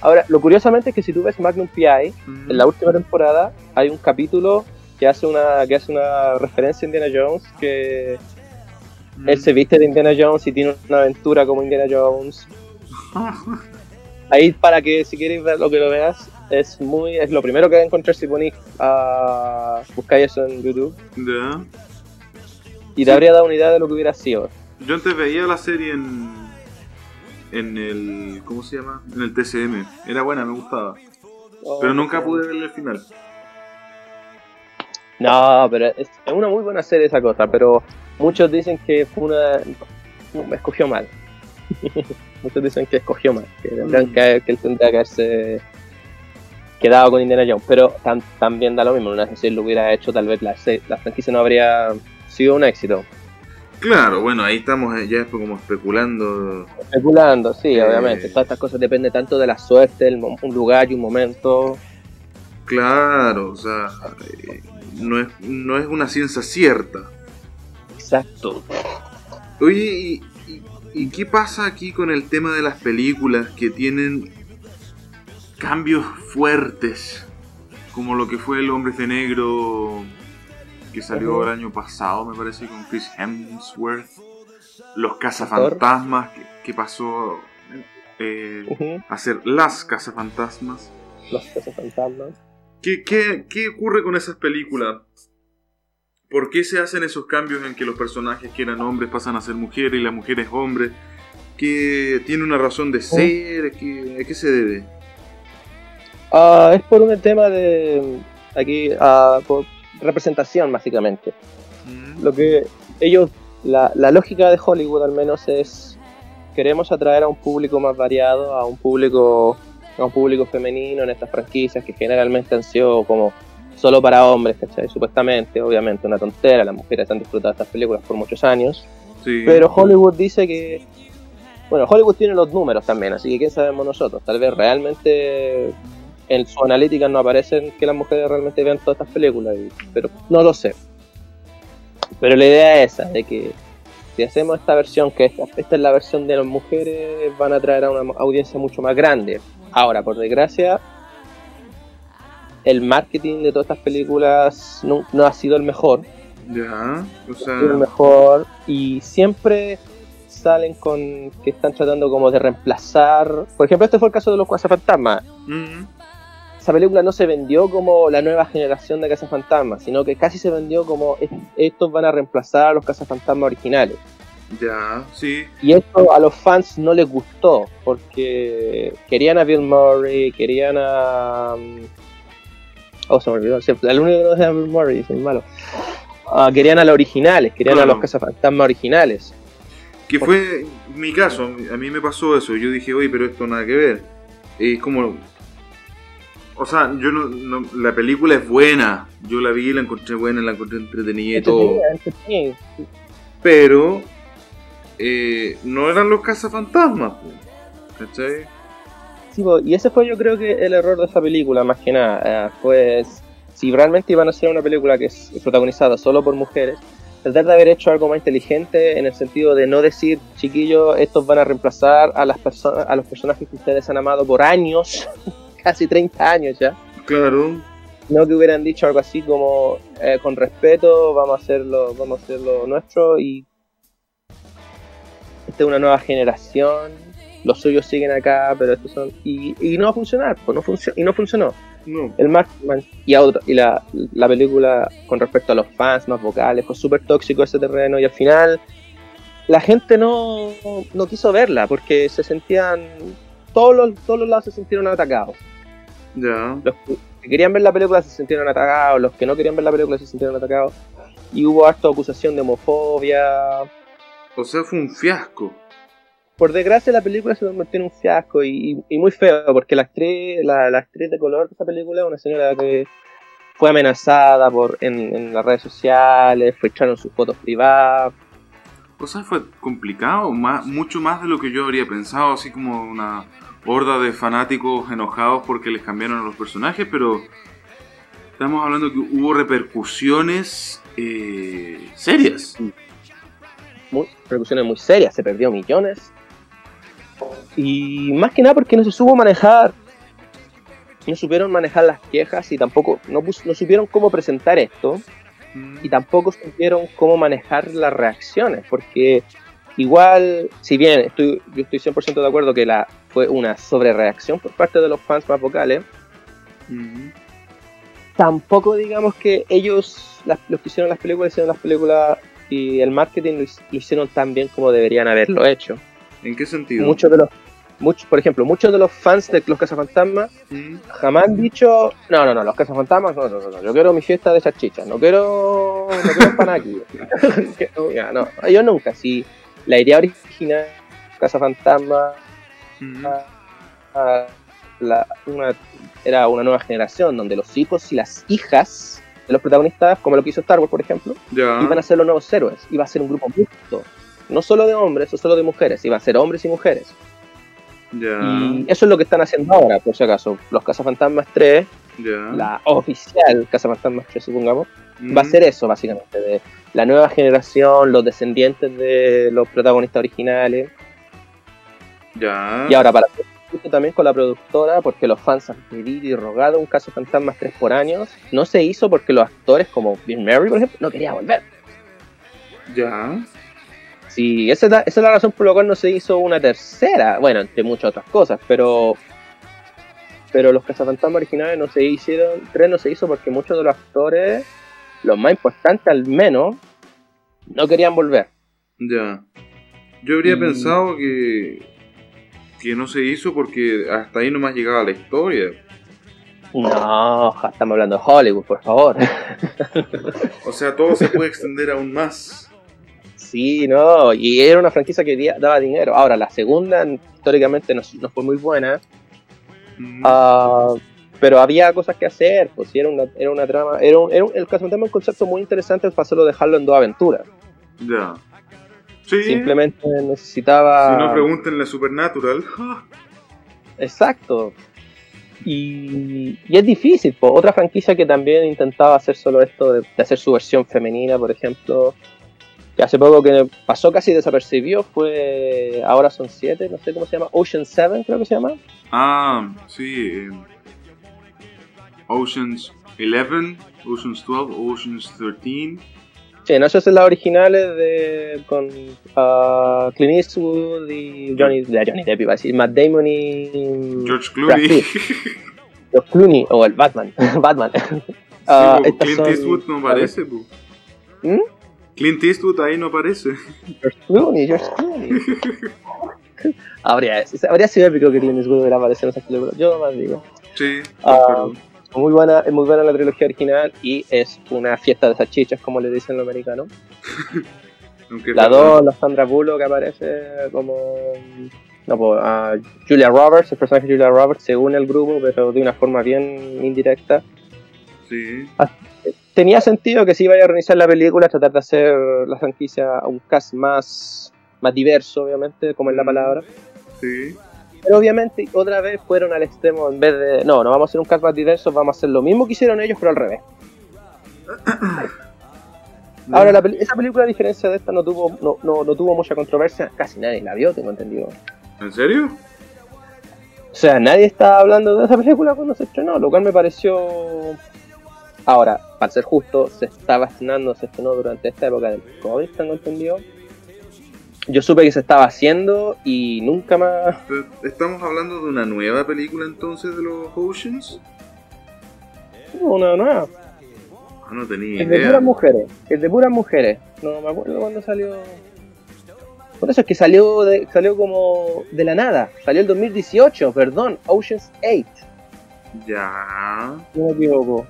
Ahora, lo curiosamente es que si tú ves Magnum P.I., en la última temporada hay un capítulo que hace una que hace una referencia a Indiana Jones que Mm. él se viste de Indiana Jones y tiene una aventura como Indiana Jones Ahí para que si quieres ver lo que lo veas, es muy es lo primero que vas a encontrar si ponéis a buscáis eso en YouTube Ya. y te habría dado una idea de lo que hubiera sido. Yo antes veía la serie en. En el. ¿Cómo se llama? En el TCM. Era buena, me gustaba. Pero nunca pude verle el final. No, pero es, es una muy buena serie esa cosa, pero muchos dicen que fue una me escogió mal. muchos dicen que escogió mal, que, Mm. que, que él tendría que haberse quedado con Indiana Jones, pero tam- también da lo mismo, una vez si lo hubiera hecho, tal vez la, la franquicia no habría sido un éxito. Claro, bueno, ahí estamos eh, ya como especulando. Especulando, sí, Eh. obviamente. Todas estas cosas dependen tanto de la suerte, el un lugar y un momento. Claro, o sea, eh, no es, no es una ciencia cierta. Exacto. Oye, ¿y, y, y qué pasa aquí con el tema de las películas que tienen cambios fuertes? Como lo que fue El Hombre de Negro que salió el año pasado, me parece, con Chris Hemsworth. Los cazafantasmas, que, que pasó eh, a ser las cazafantasmas. Los cazafantasmas. ¿Qué, qué, ¿Qué ocurre con esas películas? ¿Por qué se hacen esos cambios en que los personajes que eran hombres pasan a ser mujeres y las mujeres hombres? ¿Qué tiene una razón de ser? ¿Qué, ¿A qué se debe? Ah, es por un tema de. Aquí, ah, por representación, básicamente. Mm, Lo que ellos. La, la lógica de Hollywood, al menos, es. Queremos atraer a un público más variado, a un público. A un público femenino en estas franquicias que generalmente han sido como solo para hombres, ¿cachai? Supuestamente, obviamente, una tontera. Las mujeres han disfrutado estas películas por muchos años. Sí. Pero Hollywood dice que. Bueno, Hollywood tiene los números también, así que ¿qué sabemos nosotros? Tal vez realmente en su analítica no aparecen que las mujeres realmente vean todas estas películas, y- pero no lo sé. Pero la idea es esa, de que si hacemos esta versión, que esta, esta es la versión de las mujeres, van a atraer a una audiencia mucho más grande. Ahora, por desgracia, el marketing de todas estas películas no, no ha sido el mejor Ya, o sea. el mejor y siempre salen con que están tratando como de reemplazar por ejemplo este fue el caso de los cazafantasmas mm, esa película no se vendió como la nueva generación de cazafantasmas sino que casi se vendió como "Es- estos van a reemplazar a los cazafantasmas originales ya, sí. y esto a los fans no les gustó porque querían a Bill Murray querían a mm, oh se me olvidó siempre el único que no es a Bill Murray soy malo Ah, querían a los originales querían Claro. a los cazafantasmas originales Que fue mi caso, a mí me pasó eso. Yo dije, oye, pero esto nada que ver. Es como. O sea, yo no, no- La película es buena. Yo la vi, la encontré buena, la encontré entretenida y todo. Entretenida, entretenida. Pero. eh, no eran los cazafantasmas. ¿Cachai? Sí, y ese fue yo creo que el error de esa película, más que nada. eh, pues, si realmente iban a hacer una película que es protagonizada solo por mujeres, tratar de haber hecho algo más inteligente en el sentido de no decir, chiquillos, estos van a reemplazar a las personas, a los personajes que ustedes han amado por años, casi 30 años ya. Claro. No que hubieran dicho algo así como, eh, con respeto, vamos a hacerlo, vamos a hacerlo nuestro y esta es una nueva generación, los suyos siguen acá, pero estos son y, y no va a funcionar, pues no funcionó y no funcionó. No. El marketing y, a otro- y la, la película con respecto a los fans más vocales fue súper tóxico ese terreno y al final la gente no, no quiso verla porque se sentían todos los, todos los lados se sintieron atacados. Ya. Los que querían ver la película se sintieron atacados, los que no querían ver la película se sintieron atacados y hubo harta acusación de homofobia. O sea, fue un fiasco. Por desgracia la película se convirtió en un fiasco y, y- y muy feo porque la actriz, la, la actriz de color de esa película es una señora que fue amenazada por en, en las redes sociales, fue echaron sus fotos privadas. O sea, fue complicado, más, mucho más de lo que yo habría pensado, así como una horda de fanáticos enojados porque les cambiaron a los personajes, pero estamos hablando que hubo repercusiones eh, serias. muy, repercusiones muy serias, se perdió millones. Y más que nada porque no se supo manejar, no supieron manejar las quejas y tampoco, no, no supieron cómo presentar esto y tampoco supieron cómo manejar las reacciones, porque igual, si bien estoy, yo estoy 100% de acuerdo que la, fue una sobrereacción por parte de los fans más vocales, tampoco digamos que ellos, las- los que hicieron las películas, hicieron las películas y el marketing lo, lo hicieron tan bien como deberían haberlo hecho. ¿En qué sentido? Muchos de los, muchos, por ejemplo, muchos de los fans de los cazafantasmas Mm. jamás han dicho, no, no, no, los cazafantasmas, no, no, no, no, yo quiero mi fiesta de chachicha, no quiero, no quiero. Que- ya, no, ellos nunca, si la idea original Cazafantasmas Mm. ah, la- una- era una nueva generación donde los hijos y las hijas de los protagonistas, como lo que hizo Star Wars, por ejemplo, iban a ser los nuevos héroes, iba a ser un grupo mixto, no solo de hombres o solo de mujeres, iban a ser hombres y mujeres. Y eso es lo que están haciendo ahora, por si acaso. Los Cazafantasmas 3, Ya. la oficial Cazafantasmas 3, supongamos, Va a ser eso, básicamente, de la nueva generación, los descendientes de los protagonistas originales. Ya. Y ahora, para también con la productora, porque los fans han pedido y rogado un caso fantasmas tres por año, no se hizo porque los actores, como Bill Murray, por ejemplo, no quería volver. Ya. Sí, esa es, la, esa es la razón por la cual no se hizo una tercera, bueno, entre muchas otras cosas, pero pero los cazafantasmas originales no se hicieron, tres no se hizo porque muchos de los actores, los más importantes al menos, no querían volver. Ya. Yo habría Y- pensado que que no se hizo porque hasta ahí nomás llegaba la historia. No, estamos hablando de Hollywood, por favor. O sea, todo se puede extender aún más. Sí, no, y era una franquicia que daba dinero. Ahora, la segunda históricamente no, no fue muy buena, Mm, ah, pero había cosas que hacer, pues sí, era una, era una trama, era un, era un- el caso es un concepto muy interesante para solo dejarlo en dos aventuras. ya. Sí. Simplemente necesitaba... Si no, pregúntenle Supernatural. Exacto. Y, y es difícil. po. Otra franquicia que también intentaba hacer solo esto de, de hacer su versión femenina, por ejemplo, que hace poco que pasó casi desapercibido, fue. Ahora son siete, no sé cómo se llama. Ocean 7, creo que se llama. Ah, sí. Oceans 11, Oceans 12, Oceans 13. Sí, no, esas son las originales de, con ah, Clint Eastwood y Johnny, de Johnny Depp, iba a decir, Matt Damon y. George Clooney. Los Clooney, o el Batman. Batman. Sí, estas Clint son- Eastwood no aparece. po. ¿Mm? Clint Eastwood ahí no aparece. George Clooney, George Clooney. habría, habría sido épico que Clint Eastwood hubiera aparecido en esa película. Yo más digo. Sí, concuerdo. Muy buena, es muy buena la trilogía original y es una fiesta de salchichas, como le dicen los americanos. La es verdad. 2, la Sandra Bullock aparece como. No, pues, ah, Julia Roberts, el personaje de Julia Roberts se une al grupo, pero de una forma bien indirecta. Sí, Tenía sentido que si iba a realizar la película, tratar de hacer la franquicia un cast más, más diverso, obviamente, como es la Mm. palabra. sí. Pero obviamente otra vez fueron al extremo en vez de, no, no vamos a hacer un más diverso, vamos a hacer lo mismo que hicieron ellos, pero al revés. Ahora, la peli- esa película, a diferencia de esta, no tuvo, no, no, no tuvo mucha controversia, casi nadie la vio, tengo entendido. ¿En serio? O sea, nadie estaba hablando de esa película cuando se estrenó, lo cual me pareció... Ahora, para ser justo, se estaba estrenando, se estrenó durante esta época del COVID, tengo entendido. Yo supe que se estaba haciendo y nunca más... ¿Estamos hablando de una nueva película entonces de los Oceans? Una nueva. Ah, no tenía El de puras mujeres. El de puras mujeres. No me acuerdo cuándo salió. Por eso es que salió de, salió como de la nada. Salió el 2018, perdón. Ocean's 8. Ya. No me equivoco.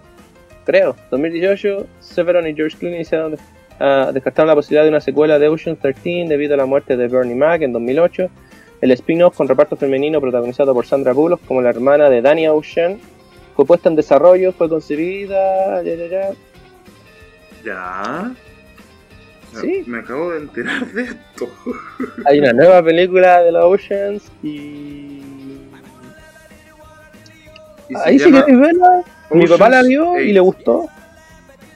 Creo. 2018, Severon y George Clooney hicieron, ah, descartaron la posibilidad de una secuela de Ocean's 13 debido a la muerte de Bernie Mac en 2008. El spin-off con reparto femenino protagonizado por Sandra Bullock como la hermana de Danny Ocean fue puesta en desarrollo, fue concebida. ya, ya, ya. Ya. Sí. Me acabo de enterar de esto. Hay una nueva película de los Oceans y. Y Ahí sí queréis verla. Mi papá la Ocean's vio y le gustó.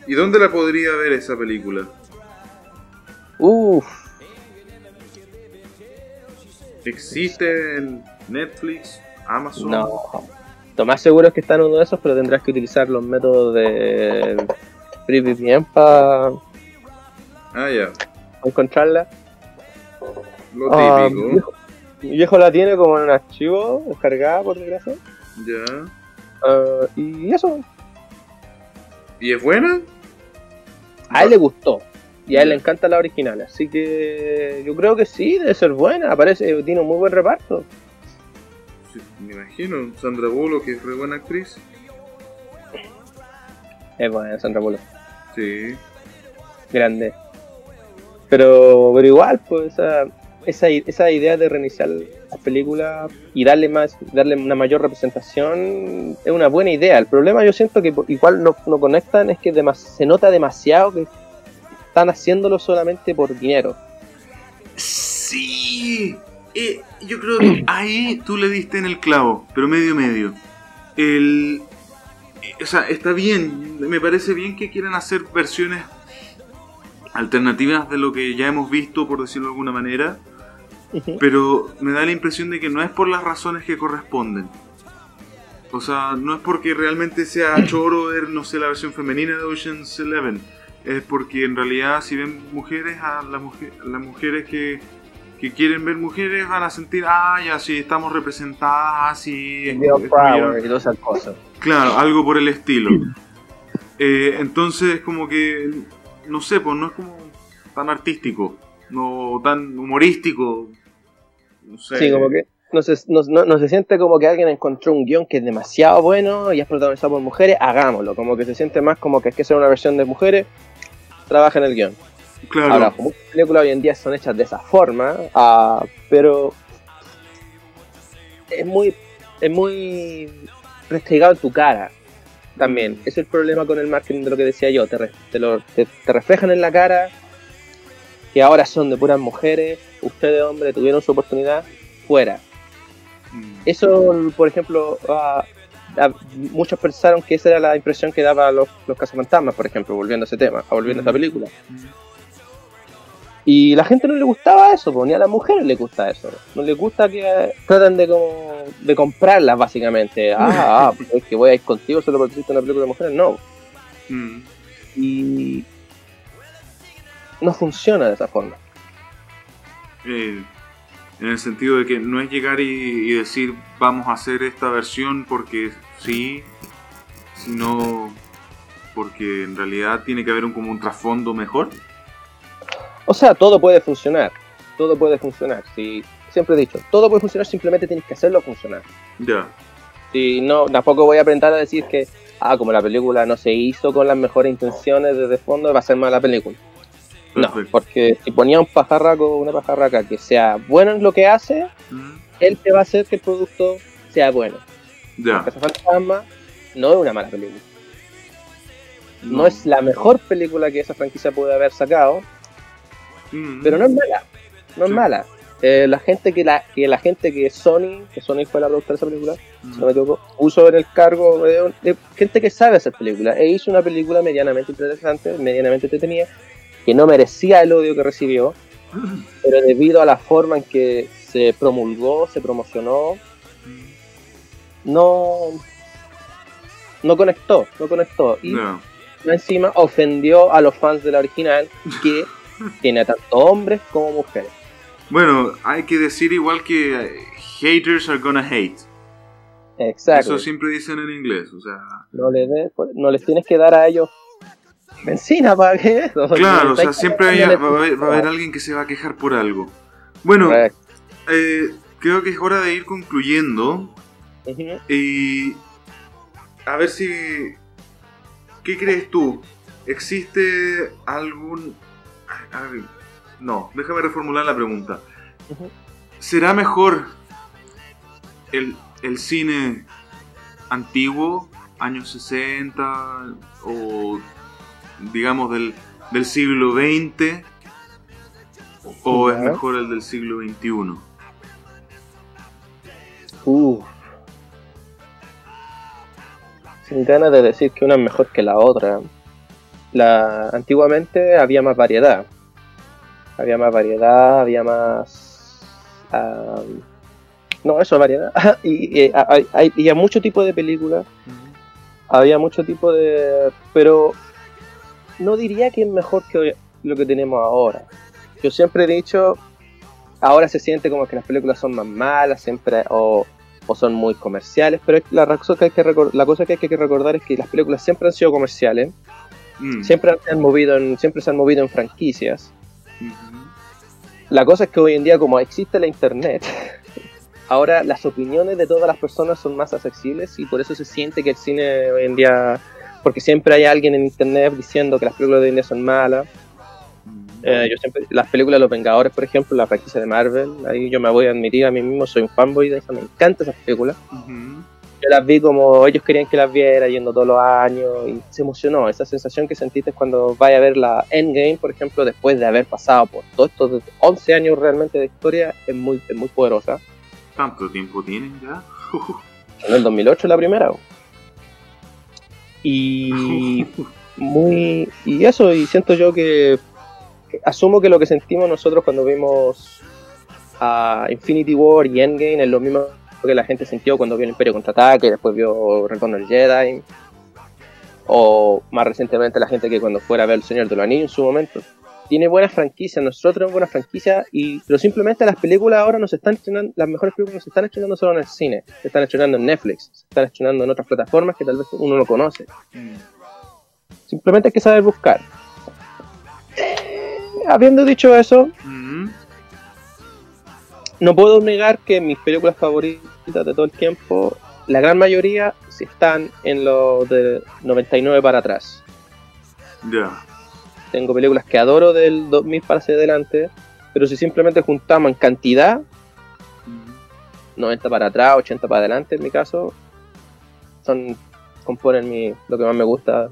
¿Y dónde la podría ver esa película? Uff, ¿Existe en Netflix, Amazon? no. Lo más seguro es que está en uno de esos, pero tendrás que utilizar los métodos de FreeVPN para Ah, ya. encontrarla. Lo Ah, mi, típico. viejo, mi viejo la tiene como en un archivo descargada, por desgracia. Ya. Ah, y eso, ¿Y es buena? A él le gustó. Y a él le encanta la original, así que yo creo que sí, debe ser buena. Aparece, tiene un muy buen reparto. Sí, me imagino. Sandra Bullock, que es re buena actriz. Es buena, Sandra Bullock. Sí. grande. Pero, pero igual, pues esa, esa, esa idea de reiniciar la película y darle más, darle una mayor representación es una buena idea. El problema yo siento que igual no, no conectan es que se nota demasiado que están haciéndolo solamente por dinero. Sí. Eh, yo creo que ahí tú le diste en el clavo, pero medio medio. El, eh, o sea, está bien, me parece bien que quieran hacer versiones alternativas de lo que ya hemos visto, por decirlo de alguna manera, pero me da la impresión de que no es por las razones que corresponden. O sea, no es porque realmente sea choro ver, no sé, la versión femenina de Ocean's Eleven. Es porque en realidad si ven mujeres, a las, las mujeres que, que, quieren ver mujeres van a sentir, ah, ya sí, estamos representadas, así... y todas esas cosas. Claro, algo por el estilo. Eh, entonces, como que, no sé, pues no es como tan artístico, no tan humorístico. No sé. Sí, como que no se, no, no, se siente como que alguien encontró un guion que es demasiado bueno y es protagonizado por mujeres, hagámoslo. Como que se siente más como que es que sea una versión de mujeres, trabaja en el guion. Claro. Ahora, muchas películas hoy en día son hechas de esa forma, uh, pero es muy, es muy restregado en tu cara también. Mm. Es el problema con el marketing de lo que decía yo. Te, te, lo, te, reflejan en la cara que ahora son de puras mujeres, ustedes hombres tuvieron su oportunidad, fuera. Mm. Eso, por ejemplo, muchos pensaron que esa era la impresión que daba los, los cazafantasmas, por ejemplo, volviendo a ese tema, volviendo a esta mm. película. Y la gente no le gustaba eso, ni a las mujeres le gusta eso. No les gusta que traten de como de comprarlas básicamente. Ah, ah pues es que voy a ir contigo solo porque existe una película de mujeres, no. Mm. Y no funciona de esa forma. Eh, en el sentido de que no es llegar y, decir vamos a hacer esta versión porque sí, sino porque en realidad tiene que haber un, como un trasfondo mejor. O sea, todo puede funcionar, todo puede funcionar. Si siempre he dicho, todo puede funcionar, simplemente tienes que hacerlo funcionar. Ya. Y no, tampoco voy a aprender a decir que, ah, como la película no se hizo con las mejores intenciones desde fondo, va a ser mala película. No, porque si ponía un pajarraco o una pajarraca que sea bueno en lo que hace, él te va a hacer que el producto sea bueno. Ya. Fantasma no es una mala película. No. es la mejor película que esa franquicia puede haber sacado, pero no es mala. No es mala. Eh, la gente que la, que la gente que Sony, que Sony fue la productora de esa película, si no me equivoco, puso en el cargo de, gente que sabe hacer películas e hizo una película medianamente interesante, medianamente entretenida, que no merecía el odio que recibió, pero debido a la forma en que se promulgó, se promocionó, no, no conectó, no conectó. Y encima ofendió a los fans de la original, que tiene tanto hombres como mujeres. Bueno, hay que decir igual que haters are gonna hate. Exacto. Eso siempre dicen en inglés, o sea... No les, no les tienes que dar a ellos benzina para que eso. Claro, o sea, siempre va, a haber, alguien que se va a quejar por algo. Bueno, eh, creo que es hora de ir concluyendo. Y a ver si... ¿Qué crees tú? ¿Existe algún... no, déjame reformular la pregunta. ¿Será mejor el, el cine antiguo, años 60 o digamos, del, del siglo XX o es mejor el del siglo XXI? Uh. Sin ganas de decir que una es mejor que la otra. La, antiguamente había más variedad. Había más variedad, había más... no, eso, variedad. y, y, había mucho tipo de películas. Había mucho tipo de... Pero no diría que es mejor que lo que tenemos ahora. Yo siempre he dicho, ahora se siente como que las películas son más malas, siempre o, son muy comerciales, pero la cosa, que hay que la cosa que hay que recordar es que las películas siempre han sido comerciales, mm. siempre, se han movido en, siempre se han movido en franquicias. La cosa es que hoy en día, como existe la internet, ahora las opiniones de todas las personas son más accesibles y por eso se siente que el cine hoy en día porque siempre hay alguien en internet diciendo que las películas de India son malas. Eh, yo siempre, las películas de los Vengadores, por ejemplo, la franquicia de Marvel, ahí yo me voy a admitir a mí mismo, soy un fanboy de eso, me encantan esas películas. Yo las vi como ellos querían que las viera, yendo todos los años, y se emocionó. Esa sensación que sentiste cuando vaya a ver la Endgame, por ejemplo, después de haber pasado por todos estos 11 años realmente de historia, es muy, es muy poderosa. ¿Tanto tiempo tienen ya? en el 2008 la primera. Y muy y eso y siento yo que asumo que lo que sentimos nosotros cuando vimos a Infinity War y Endgame es lo mismo que la gente sintió cuando vio el Imperio contraataque y después vio Retorno del Jedi o más recientemente la gente que cuando fuera a ver El Señor de los Anillos en su momento tiene buenas franquicias, nosotros tenemos buenas franquicias y pero simplemente las películas ahora nos están estrenando, las mejores películas no se están estrenando solo en el cine, se están estrenando en Netflix, se están estrenando en otras plataformas que tal vez uno no conoce. Simplemente hay que saber buscar. Eh, habiendo dicho eso, Mm. no puedo negar que mis películas favoritas de todo el tiempo, la gran mayoría, están en los de 99 para atrás. Ya. Tengo películas que adoro del 2000 para hacia adelante, pero si simplemente juntamos en cantidad, 90 para atrás, 80 para adelante en mi caso, son componen mi, lo que más me gusta.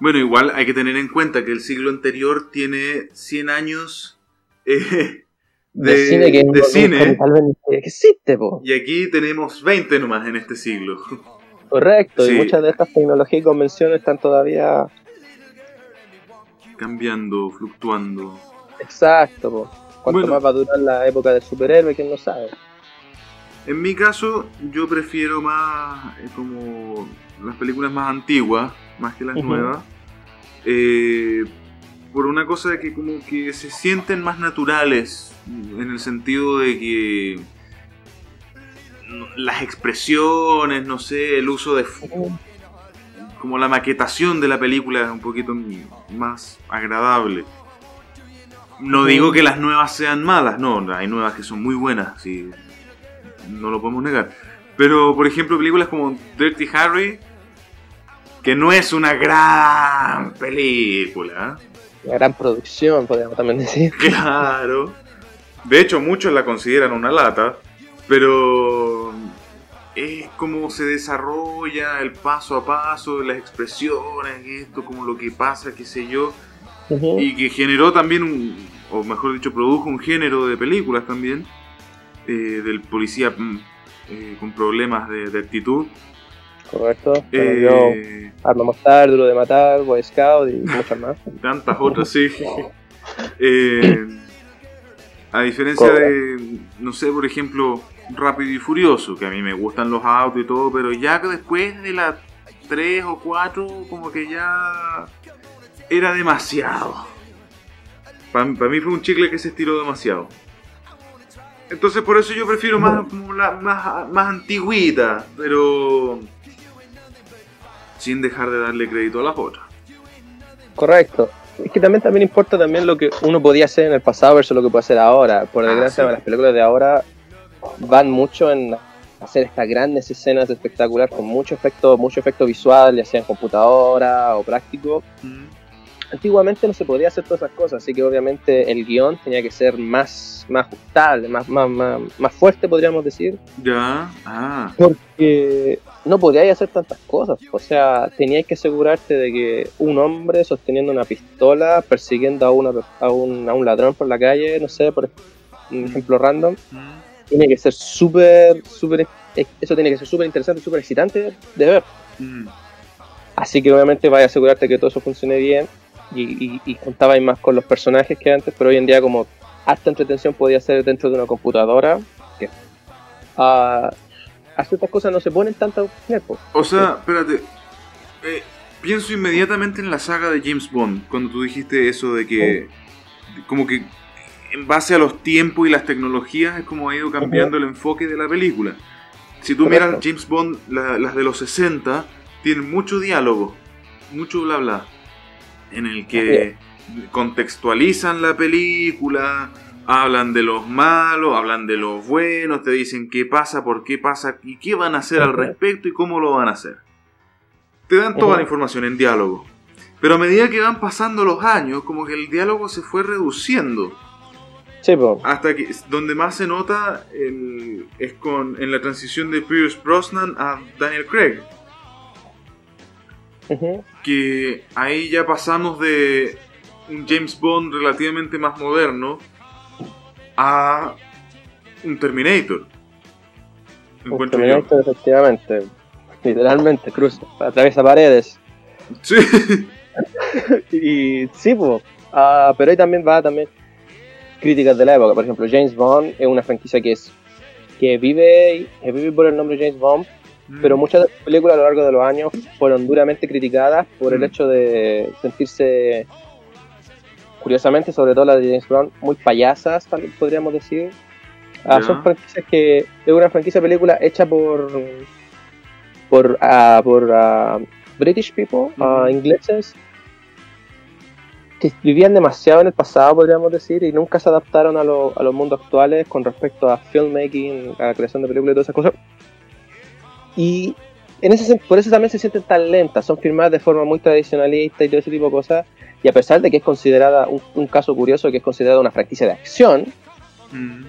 Bueno, igual hay que tener en cuenta que el siglo anterior tiene 100 años eh, De, de, cine que de cine, existe, po. y aquí tenemos 20 nomás en este siglo. Correcto, Sí. y muchas de estas tecnologías y convenciones están todavía Cambiando, fluctuando. exacto, po. Cuánto Bueno. más va a durar la época del superhéroe, quién no sabe. En mi caso, yo prefiero más eh, como las películas más antiguas, más que las nuevas. Eh, por una cosa de que como que se sienten más naturales, en el sentido de que las expresiones, no sé, el uso de... como la maquetación de la película es un poquito más agradable. No digo que las nuevas sean malas, no, hay nuevas que son muy buenas, sí, no lo podemos negar. Pero, por ejemplo, películas como Dirty Harry, que no es una gran película, Una gran producción, podríamos también decir. claro. De hecho, muchos la consideran una lata, pero es como se desarrolla el paso a paso, las expresiones, esto, como lo que pasa, qué sé yo, y que generó también, un, o mejor dicho, produjo un género de películas también, eh, del policía mm, eh, con problemas de, de actitud. Correcto. Eh, Arma Mortal, Duro de Matar, Boy Scout y muchas más. tantas otras, sí. Eh, a diferencia de, no sé, por ejemplo, Rápido y Furioso, que a mí me gustan los autos y todo, pero ya que después de las 3 o 4, como que ya era demasiado. Para mí fue un chicle que se estiró demasiado. Entonces por eso yo prefiero más, más, más antigüita, pero sin dejar de darle crédito a las otras. Correcto. Es que también, también importa también lo que uno podía hacer en el pasado versus lo que puede hacer ahora. Por Ah, desgracia, sí. las películas de ahora van mucho en hacer estas grandes escenas espectacular con mucho efecto, mucho efecto visual, ya sea en computadora o práctico. Antiguamente no se podía hacer todas esas cosas, así que obviamente el guion tenía que ser más, más ajustable, más, más, más, más fuerte, podríamos decir, Ya, ah, porque no podíais hacer tantas cosas. O sea, teníais que asegurarte de que un hombre sosteniendo una pistola, persiguiendo a, una, a, un, a un ladrón por la calle, no sé, por un ejemplo random, tiene que ser súper, súper, eso tiene que ser súper interesante, súper excitante de ver. Mm. Así que obviamente vais a asegurarte que todo eso funcione bien y, y, y contabais más con los personajes que antes, pero hoy en día como hasta entretención podía ser dentro de una computadora, que ah, a ciertas cosas no se ponen tanto tiempo. O sea, espérate. eh, pienso inmediatamente en la saga de James Bond, cuando tú dijiste eso de que, como que en base a los tiempos y las tecnologías es como ha ido cambiando el enfoque de la película. Si tú Correcto. miras James Bond, la- las de los 60, tienen mucho diálogo, mucho bla bla, en el que contextualizan la película, hablan de los malos, hablan de los buenos, te dicen qué pasa, por qué pasa y qué van a hacer al respecto y cómo lo van a hacer. Te dan toda la información en diálogo. Pero a medida que van pasando los años, como que el diálogo se fue reduciendo. Sí, po. Hasta que donde más se nota el- es con en la transición de Pierce Brosnan a Daniel Craig. Que ahí ya pasamos de un James Bond relativamente más moderno a un Terminator. Un Encuentro yo. Terminator, efectivamente. literalmente, cruza, atraviesa paredes. Sí. y sí, pues. pero ahí también va también críticas de la época. Por ejemplo, James Bond es una franquicia que es que vive, que vive por el nombre James Bond, pero muchas de las películas a lo largo de los años fueron duramente criticadas por el Mm. hecho de sentirse, curiosamente, sobre todo la de James Bond, muy payasas, tal podríamos decir. Ah, son franquicias que es una franquicia de película hecha por por ah, por ah, British people, Ujú. ingleses que vivían demasiado en el pasado, podríamos decir, y nunca se adaptaron a, lo- a los mundos actuales con respecto a filmmaking, a la creación de películas y todas esas cosas. Y en ese, por eso también se sienten tan lentas, son filmadas de forma muy tradicionalista y todo ese tipo de cosas. Y a pesar de que es considerada un, un caso curioso, que es considerada una franquicia de acción, Mm.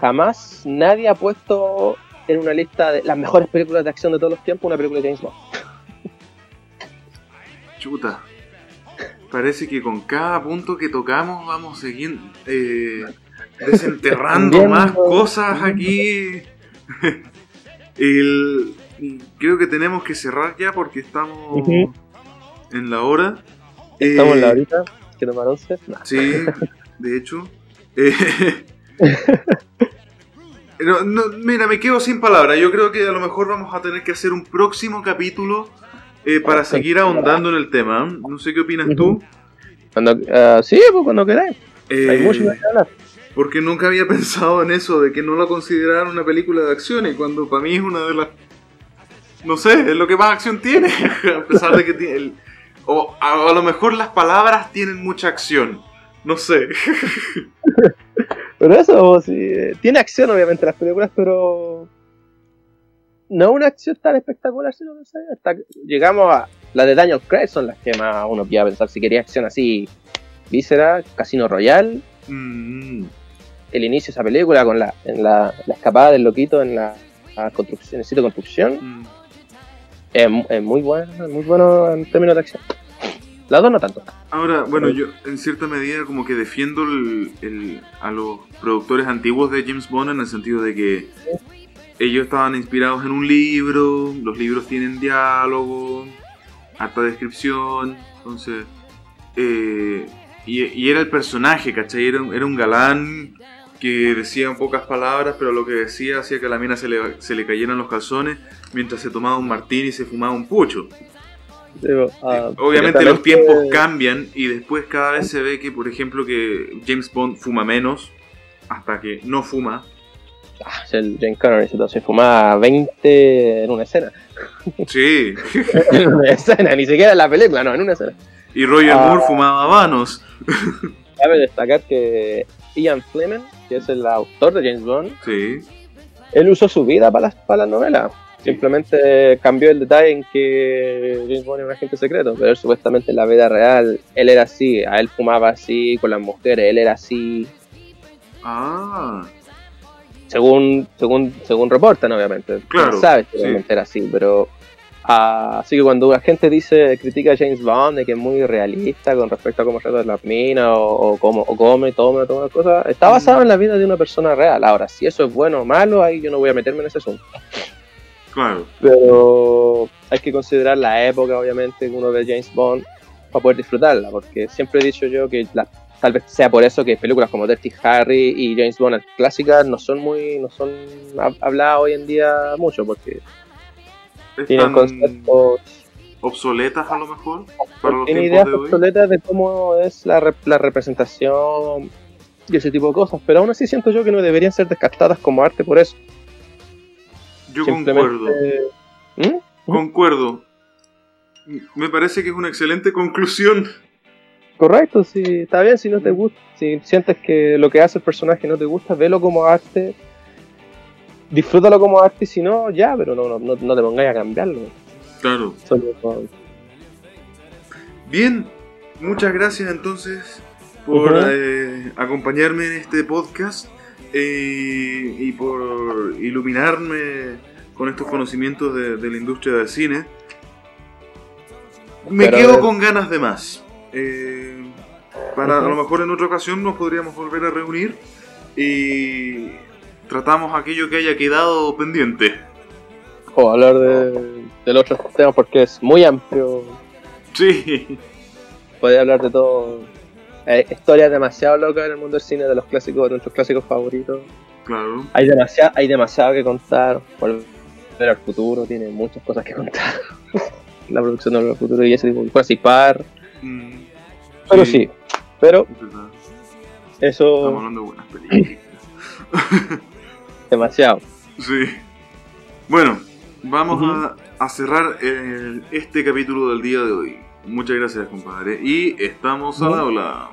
jamás nadie ha puesto en una lista de las mejores películas de acción de todos los tiempos una película de James Bond. Chuta. Parece que con cada punto que tocamos vamos siguiendo eh, desenterrando más cosas aquí. El- creo que tenemos que cerrar ya porque estamos en la hora. Estamos en la Eh, horita, que tomar 11. No. Sí, de hecho. Eh, no, no, mira, me quedo sin palabras. Yo creo que a lo mejor vamos a tener que hacer un próximo capítulo eh, para seguir ahondando en el tema. No sé qué opinas tú. Cuando, ah, sí, pues cuando queráis. Eh, Hay mucho qué hablar. porque nunca había pensado en eso, de que no la consideraran una película de acción, y cuando para mí es una de las... No sé, es lo que más acción tiene, a pesar de que tiene... el- o a, a lo mejor las palabras tienen mucha acción, no sé. Pero eso, sí, eh, tiene acción obviamente las películas, pero no una acción tan espectacular, sino que sé, hasta que llegamos a la de Daniel Craig, son las que más uno podía pensar si quería acción así, Víscera, Casino Royale, Mm, el inicio de esa película con la, en la, la escapada del loquito en la, la construcción, en el sitio de construcción, mm. es, mu- es muy bueno, muy bueno en términos de acción. Las dos no tanto. Ahora, bueno, yo en cierta medida como que defiendo el- el- a los productores antiguos de James Bond en el sentido de que ellos estaban inspirados en un libro, los libros tienen diálogo, harta descripción, entonces... eh, y, y era el personaje, ¿cachai? Era, un- era un galán que decía en pocas palabras, pero lo que decía hacía que a la mina se le, se le cayeran los calzones mientras se tomaba un martini y se fumaba un pucho. Digo, ah, Obviamente los tiempos cambian y después cada vez se ve que, por ejemplo, que James Bond fuma menos hasta que no fuma. Ah, el Jane Connery se, se fumaba 20 en una escena. Sí. en una escena, ni siquiera en la película, no, en una escena. Y Roger Ah. Moore fumaba vanos. Cabe destacar que Ian Fleming, que es el autor de James Bond, Sí. él usó su vida para las, para las novelas. Simplemente cambió el detalle en que James Bond era un agente secreto, pero él, supuestamente en la vida real él era así, a él fumaba así con las mujeres, él era así, Ah. Según según según reportan obviamente. Claro, No sabes si sí. era así, pero ah, así que cuando la gente dice critica a James Bond de que es muy realista con respecto a cómo trata las minas o, o cómo o come, toma, toma cosas, está Mm. basado en la vida de una persona real. Ahora, si eso es bueno o malo, ahí yo no voy a meterme en ese asunto. Claro. Pero hay que considerar la época, obviamente, que uno ve James Bond para poder disfrutarla, porque siempre he dicho yo que la- tal vez sea por eso que películas como Dirty Harry y James Bond clásicas no son muy no son hab- habladas hoy en día mucho porque tienen conceptos obsoletas a lo mejor para los tienen ideas de hoy. obsoletas de cómo es la, rep- la representación y ese tipo de cosas pero aún así siento yo que no deberían ser descartadas como arte por eso Yo concuerdo. ¿Mm? Concuerdo. Me parece que es una excelente conclusión. Correcto, si está bien, si no te gusta, si sientes que lo que hace el personaje no te gusta, velo como arte, disfrútalo como arte y si no, ya, pero no, no, no, no te pongáis a cambiarlo. Claro. Solo Bien, muchas gracias entonces por eh, acompañarme en este podcast eh, y por iluminarme con estos conocimientos de, de la industria del cine. Me Pero, quedo con ganas de más. Eh, para a lo mejor en otra ocasión nos podríamos volver a reunir y tratamos aquello que haya quedado pendiente. o hablar de, de los otros temas porque es muy amplio. Sí. Puede hablar de todo. Hay historias demasiado locas en el mundo del cine, de los clásicos, de nuestros clásicos favoritos. Claro. Hay demasiado, hay demasiado que contar. Volver al futuro tiene muchas cosas que contar. La producción de Volver al futuro y ese tipo de cosas y par. Mm, Pero sí, pero es verdad. Estamos eso hablando de buenas películas. demasiado. Sí. Bueno, vamos a, a cerrar el- este capítulo del día de hoy. Muchas gracias, compadre. Y estamos al Ujú. habla.